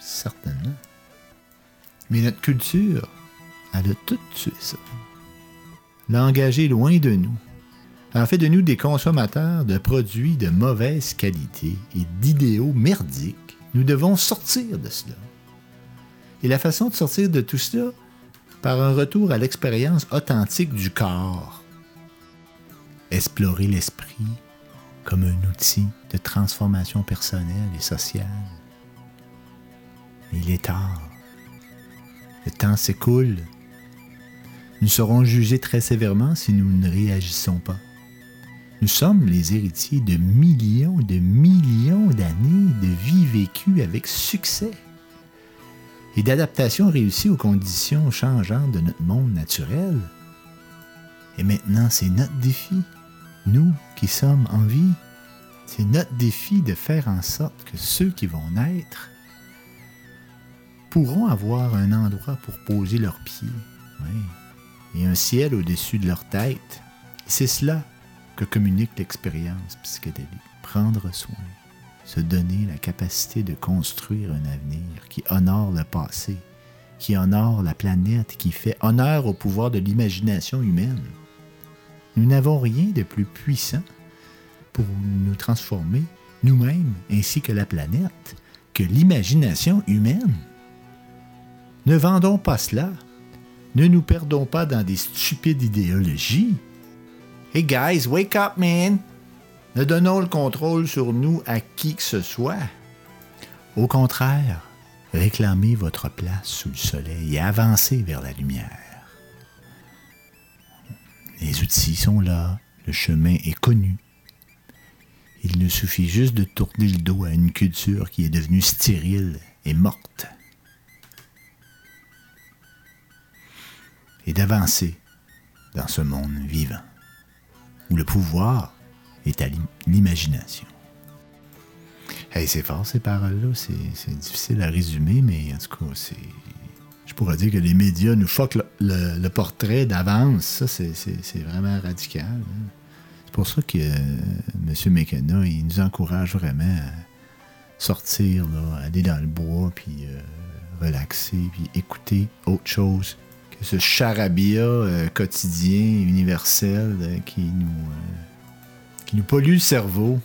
certainement. Mais notre culture, elle a tout tué ça. L'a engagé loin de nous. Elle a fait de nous des consommateurs de produits de mauvaise qualité et d'idéaux merdiques. Nous devons sortir de cela. Et la façon de sortir de tout cela, par un retour à l'expérience authentique du corps. Explorer l'esprit comme un outil de transformation personnelle et sociale. Il est tard. Le temps s'écoule. Nous serons jugés très sévèrement si nous ne réagissons pas. Nous sommes les héritiers de millions de millions d'années de vie vécue avec succès et d'adaptation réussie aux conditions changeantes de notre monde naturel. Et maintenant, c'est notre défi, nous qui sommes en vie, c'est notre défi de faire en sorte que ceux qui vont naître pourront avoir un endroit pour poser leurs pieds et un ciel au-dessus de leur tête. C'est cela que communique l'expérience psychédélique. Prendre soin, se donner la capacité de construire un avenir qui honore le passé, qui honore la planète, qui fait honneur au pouvoir de l'imagination humaine. Nous n'avons rien de plus puissant pour nous transformer, nous-mêmes ainsi que la planète, que l'imagination humaine. Ne vendons pas cela. Ne nous perdons pas dans des stupides idéologies. Hey guys, wake up, man! Ne donnons le contrôle sur nous à qui que ce soit. Au contraire, réclamez votre place sous le soleil et avancez vers la lumière. Les outils sont là, le chemin est connu. Il ne suffit juste de tourner le dos à une culture qui est devenue stérile et morte. Et d'avancer dans ce monde vivant, où le pouvoir est à l'im- l'imagination. Hey, c'est fort ces paroles-là, c'est difficile à résumer, mais en tout cas, c'est. Je pourrais dire que les médias nous fuck le, portrait d'avance. Ça, c'est- vraiment radical. hein. C'est pour ça que euh, M. McKenna, il nous encourage vraiment à sortir, aller dans le bois, puis euh, relaxer, puis écouter autre chose que ce charabia euh, quotidien, universel, qui nous, qui nous pollue le cerveau.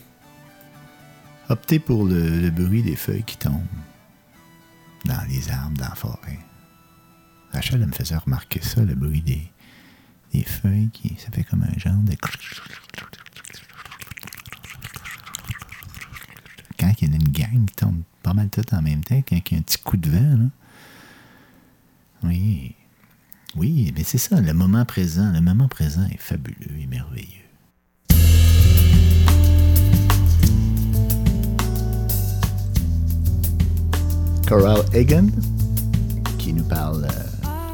Optez pour le, le bruit des feuilles qui tombent dans les arbres, dans la forêt. Rachel me faisait remarquer ça, le bruit des, des feuilles qui. Ça fait comme un genre de. Quand il y a une gang qui tombe pas mal tout en même temps, quand il y a un petit coup de vent, là. Oui. Oui, mais c'est ça, le moment présent. Le moment présent est fabuleux et merveilleux. Coral Egan, qui nous parle euh,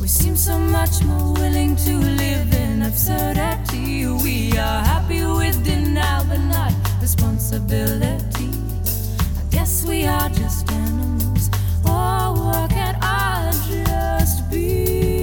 we seem so much more willing to live in absurdity. We are happy with denial but not responsibility. I guess we are just animals. Oh, why can't I just be?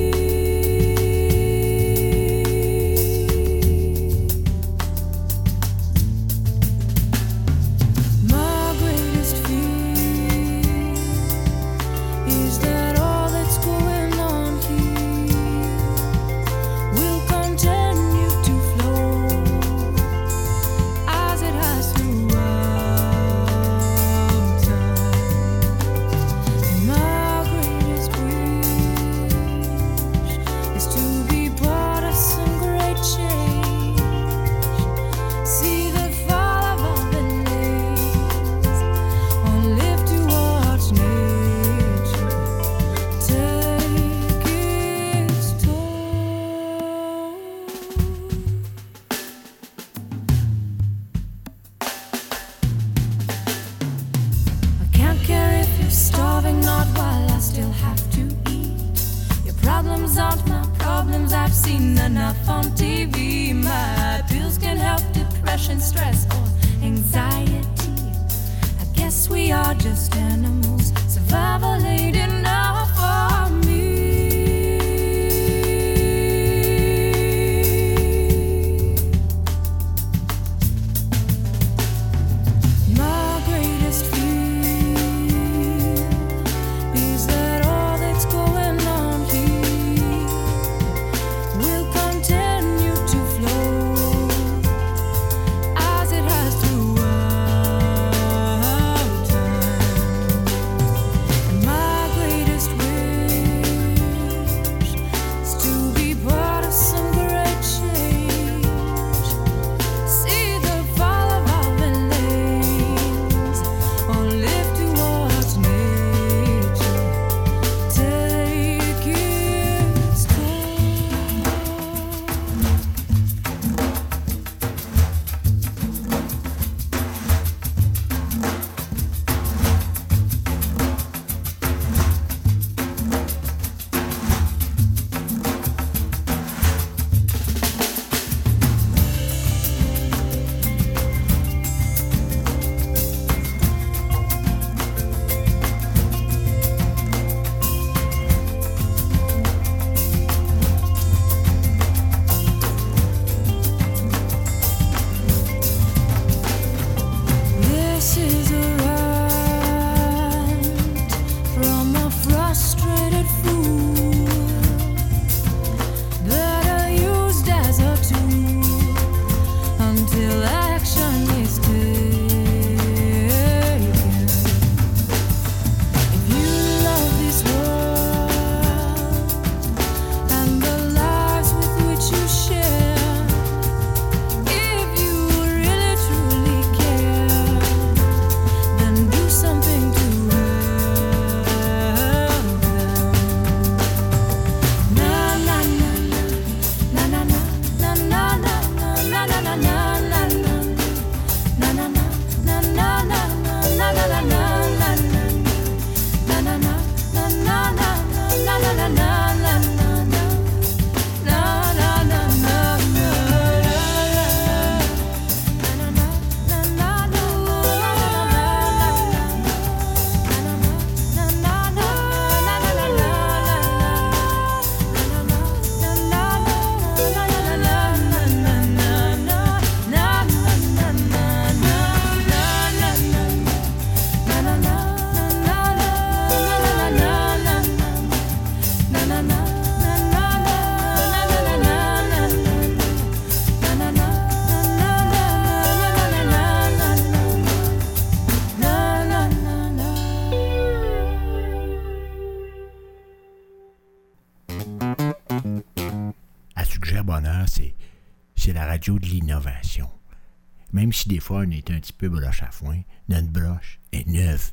Si des fois on est un petit peu broche à foin, notre broche est neuve.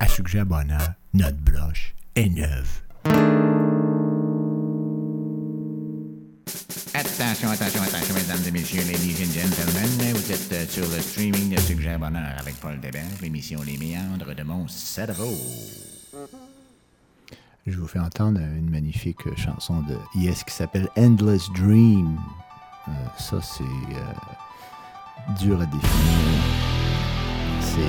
À Suggère Bonheur, notre broche est neuve. Attention, attention, attention, mesdames et messieurs, ladies and gentlemen, vous êtes euh, sur le streaming de Suggère Bonheur avec Paul Débert, l'émission Les méandres de mon cerveau. Je vous fais entendre une magnifique chanson de Yes qui s'appelle Endless Dream. Euh, ça, c'est euh, dur à définir. C'est,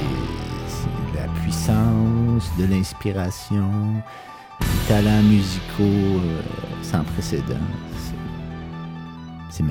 c'est la puissance, de l'inspiration, des talents musicaux euh, sans précédent. C'est,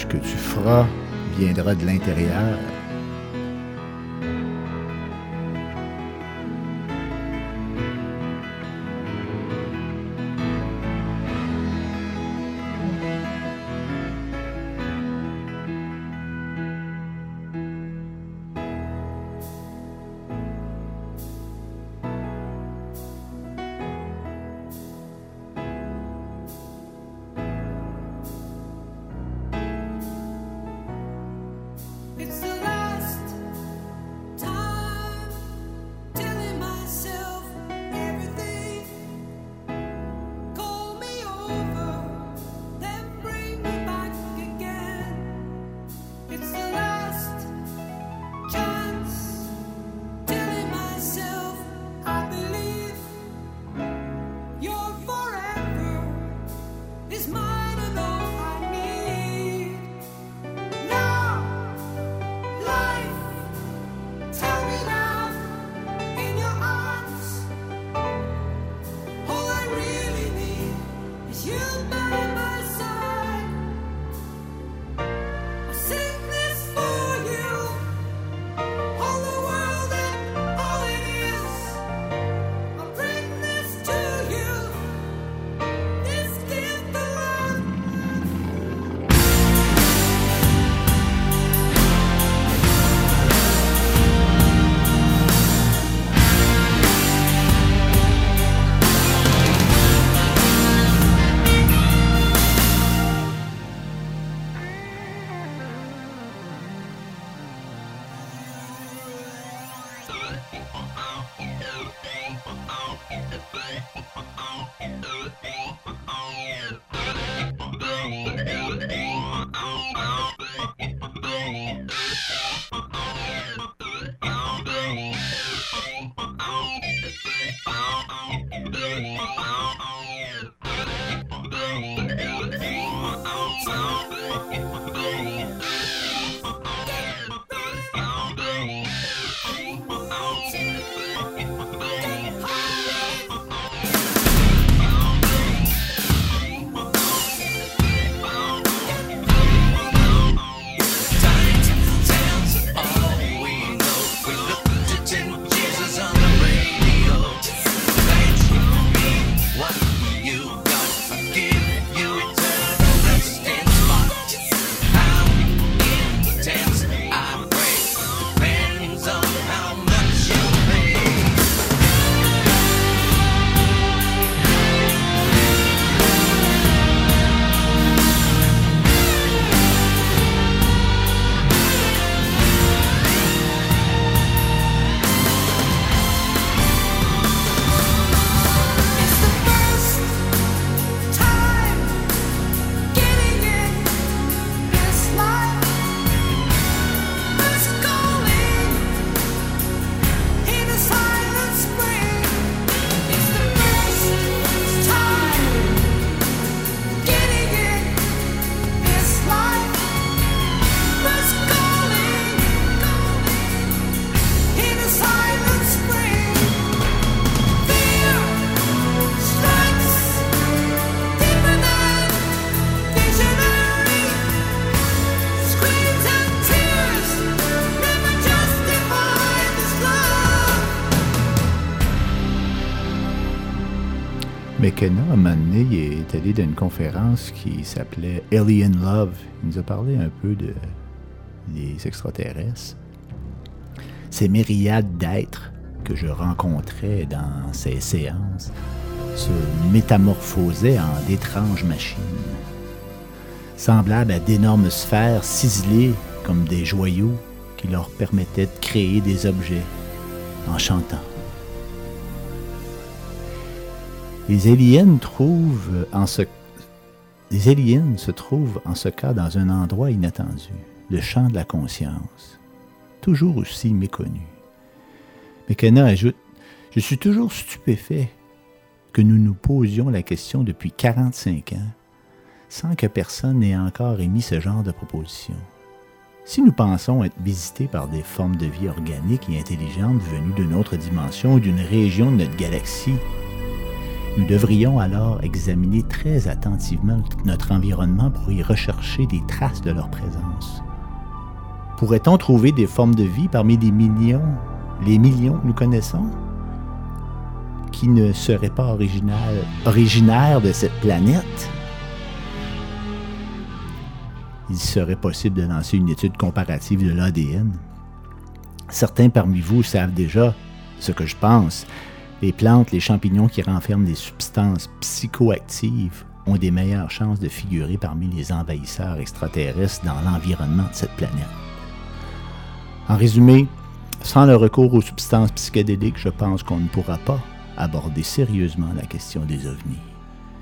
que tu feras viendra de l'intérieur. Kenna, un moment donné, il est allé d'une conférence qui s'appelait Alien Love. Il nous a parlé un peu des extraterrestres. Ces myriades d'êtres que je rencontrais dans ces séances se métamorphosaient en d'étranges machines, semblables à d'énormes sphères ciselées comme des joyaux qui leur permettaient de créer des objets en chantant. Les aliens se trouvent en ce cas dans un endroit inattendu, le champ de la conscience, toujours aussi méconnu. McKenna ajoute Je suis toujours stupéfait que nous nous posions la question depuis 45 ans, sans que personne n'ait encore émis ce genre de proposition. Si nous pensons être visités par des formes de vie organiques et intelligentes venues d'une autre dimension ou d'une région de notre galaxie, nous devrions alors examiner très attentivement notre environnement pour y rechercher des traces de leur présence. Pourrait-on trouver des formes de vie parmi les millions, les millions que nous connaissons, qui ne seraient pas originaires de cette planète? Il serait possible de lancer une étude comparative de l'ADN. Certains parmi vous savent déjà ce que je pense. Les plantes, les champignons qui renferment des substances psychoactives ont des meilleures chances de figurer parmi les envahisseurs extraterrestres dans l'environnement de cette planète. En résumé, sans le recours aux substances psychédéliques, je pense qu'on ne pourra pas aborder sérieusement la question des ovnis.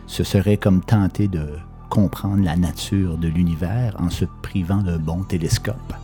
Ce serait comme tenter de comprendre la nature de l'univers en se privant d'un bon télescope.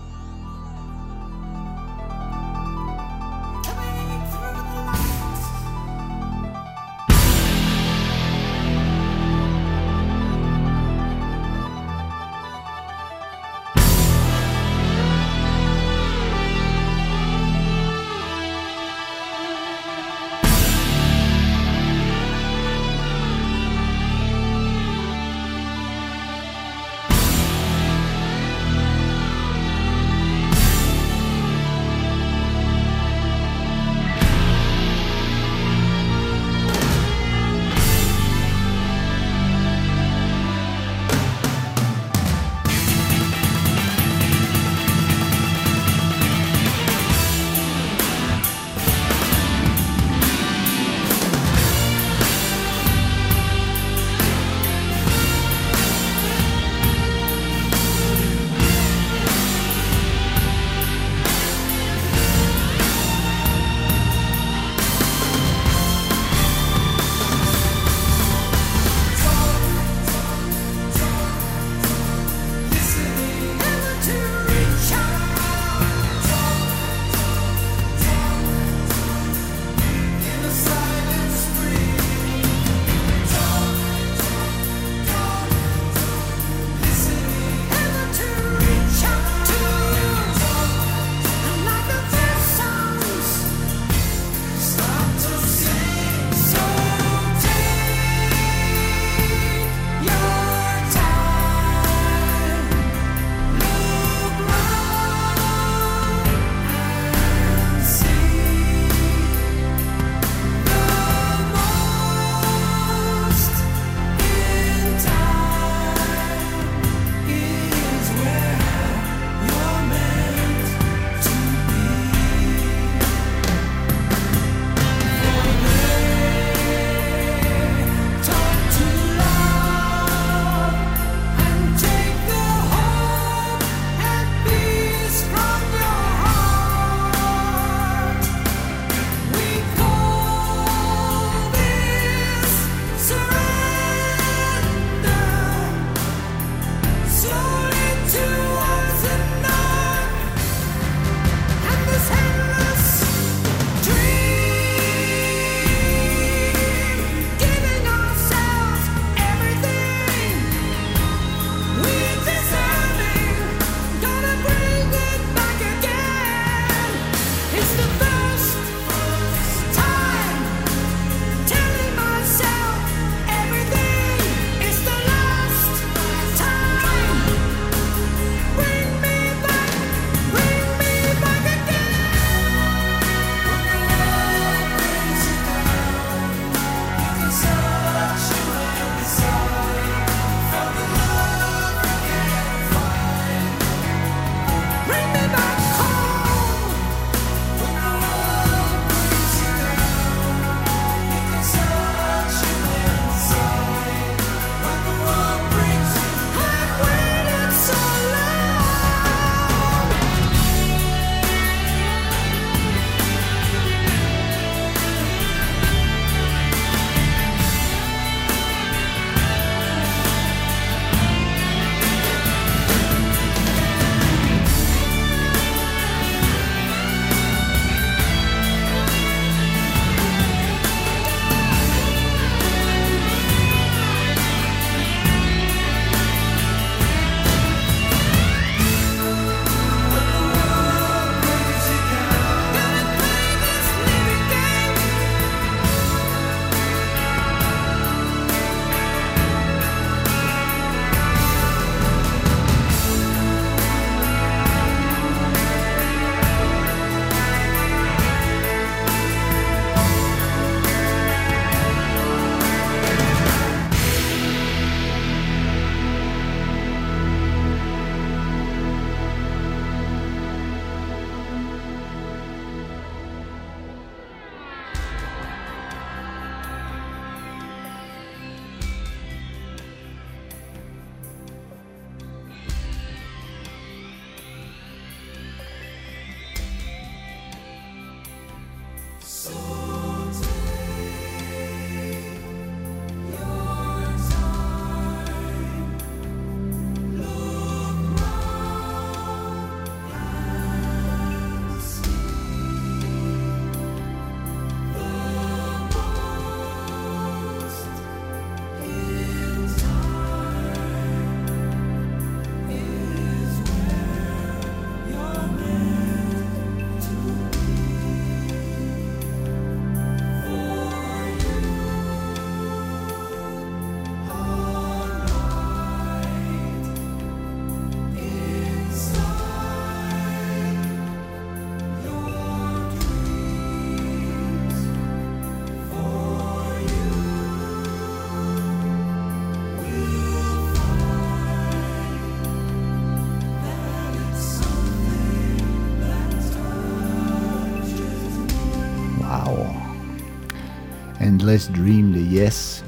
Endless Dream de Yes,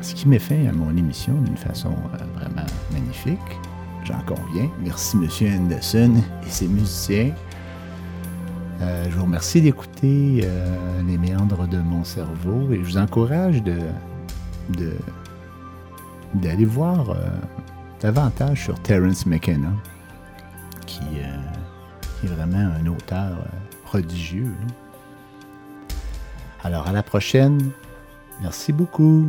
ce qui met fin à mon émission d'une façon euh, vraiment magnifique. J'en conviens. Merci, Monsieur Anderson et ses musiciens. Euh, je vous remercie d'écouter euh, les méandres de mon cerveau et je vous encourage de, d'aller voir davantage sur Terence McKenna, qui, est vraiment un auteur prodigieux. là. Alors à la prochaine. Merci beaucoup.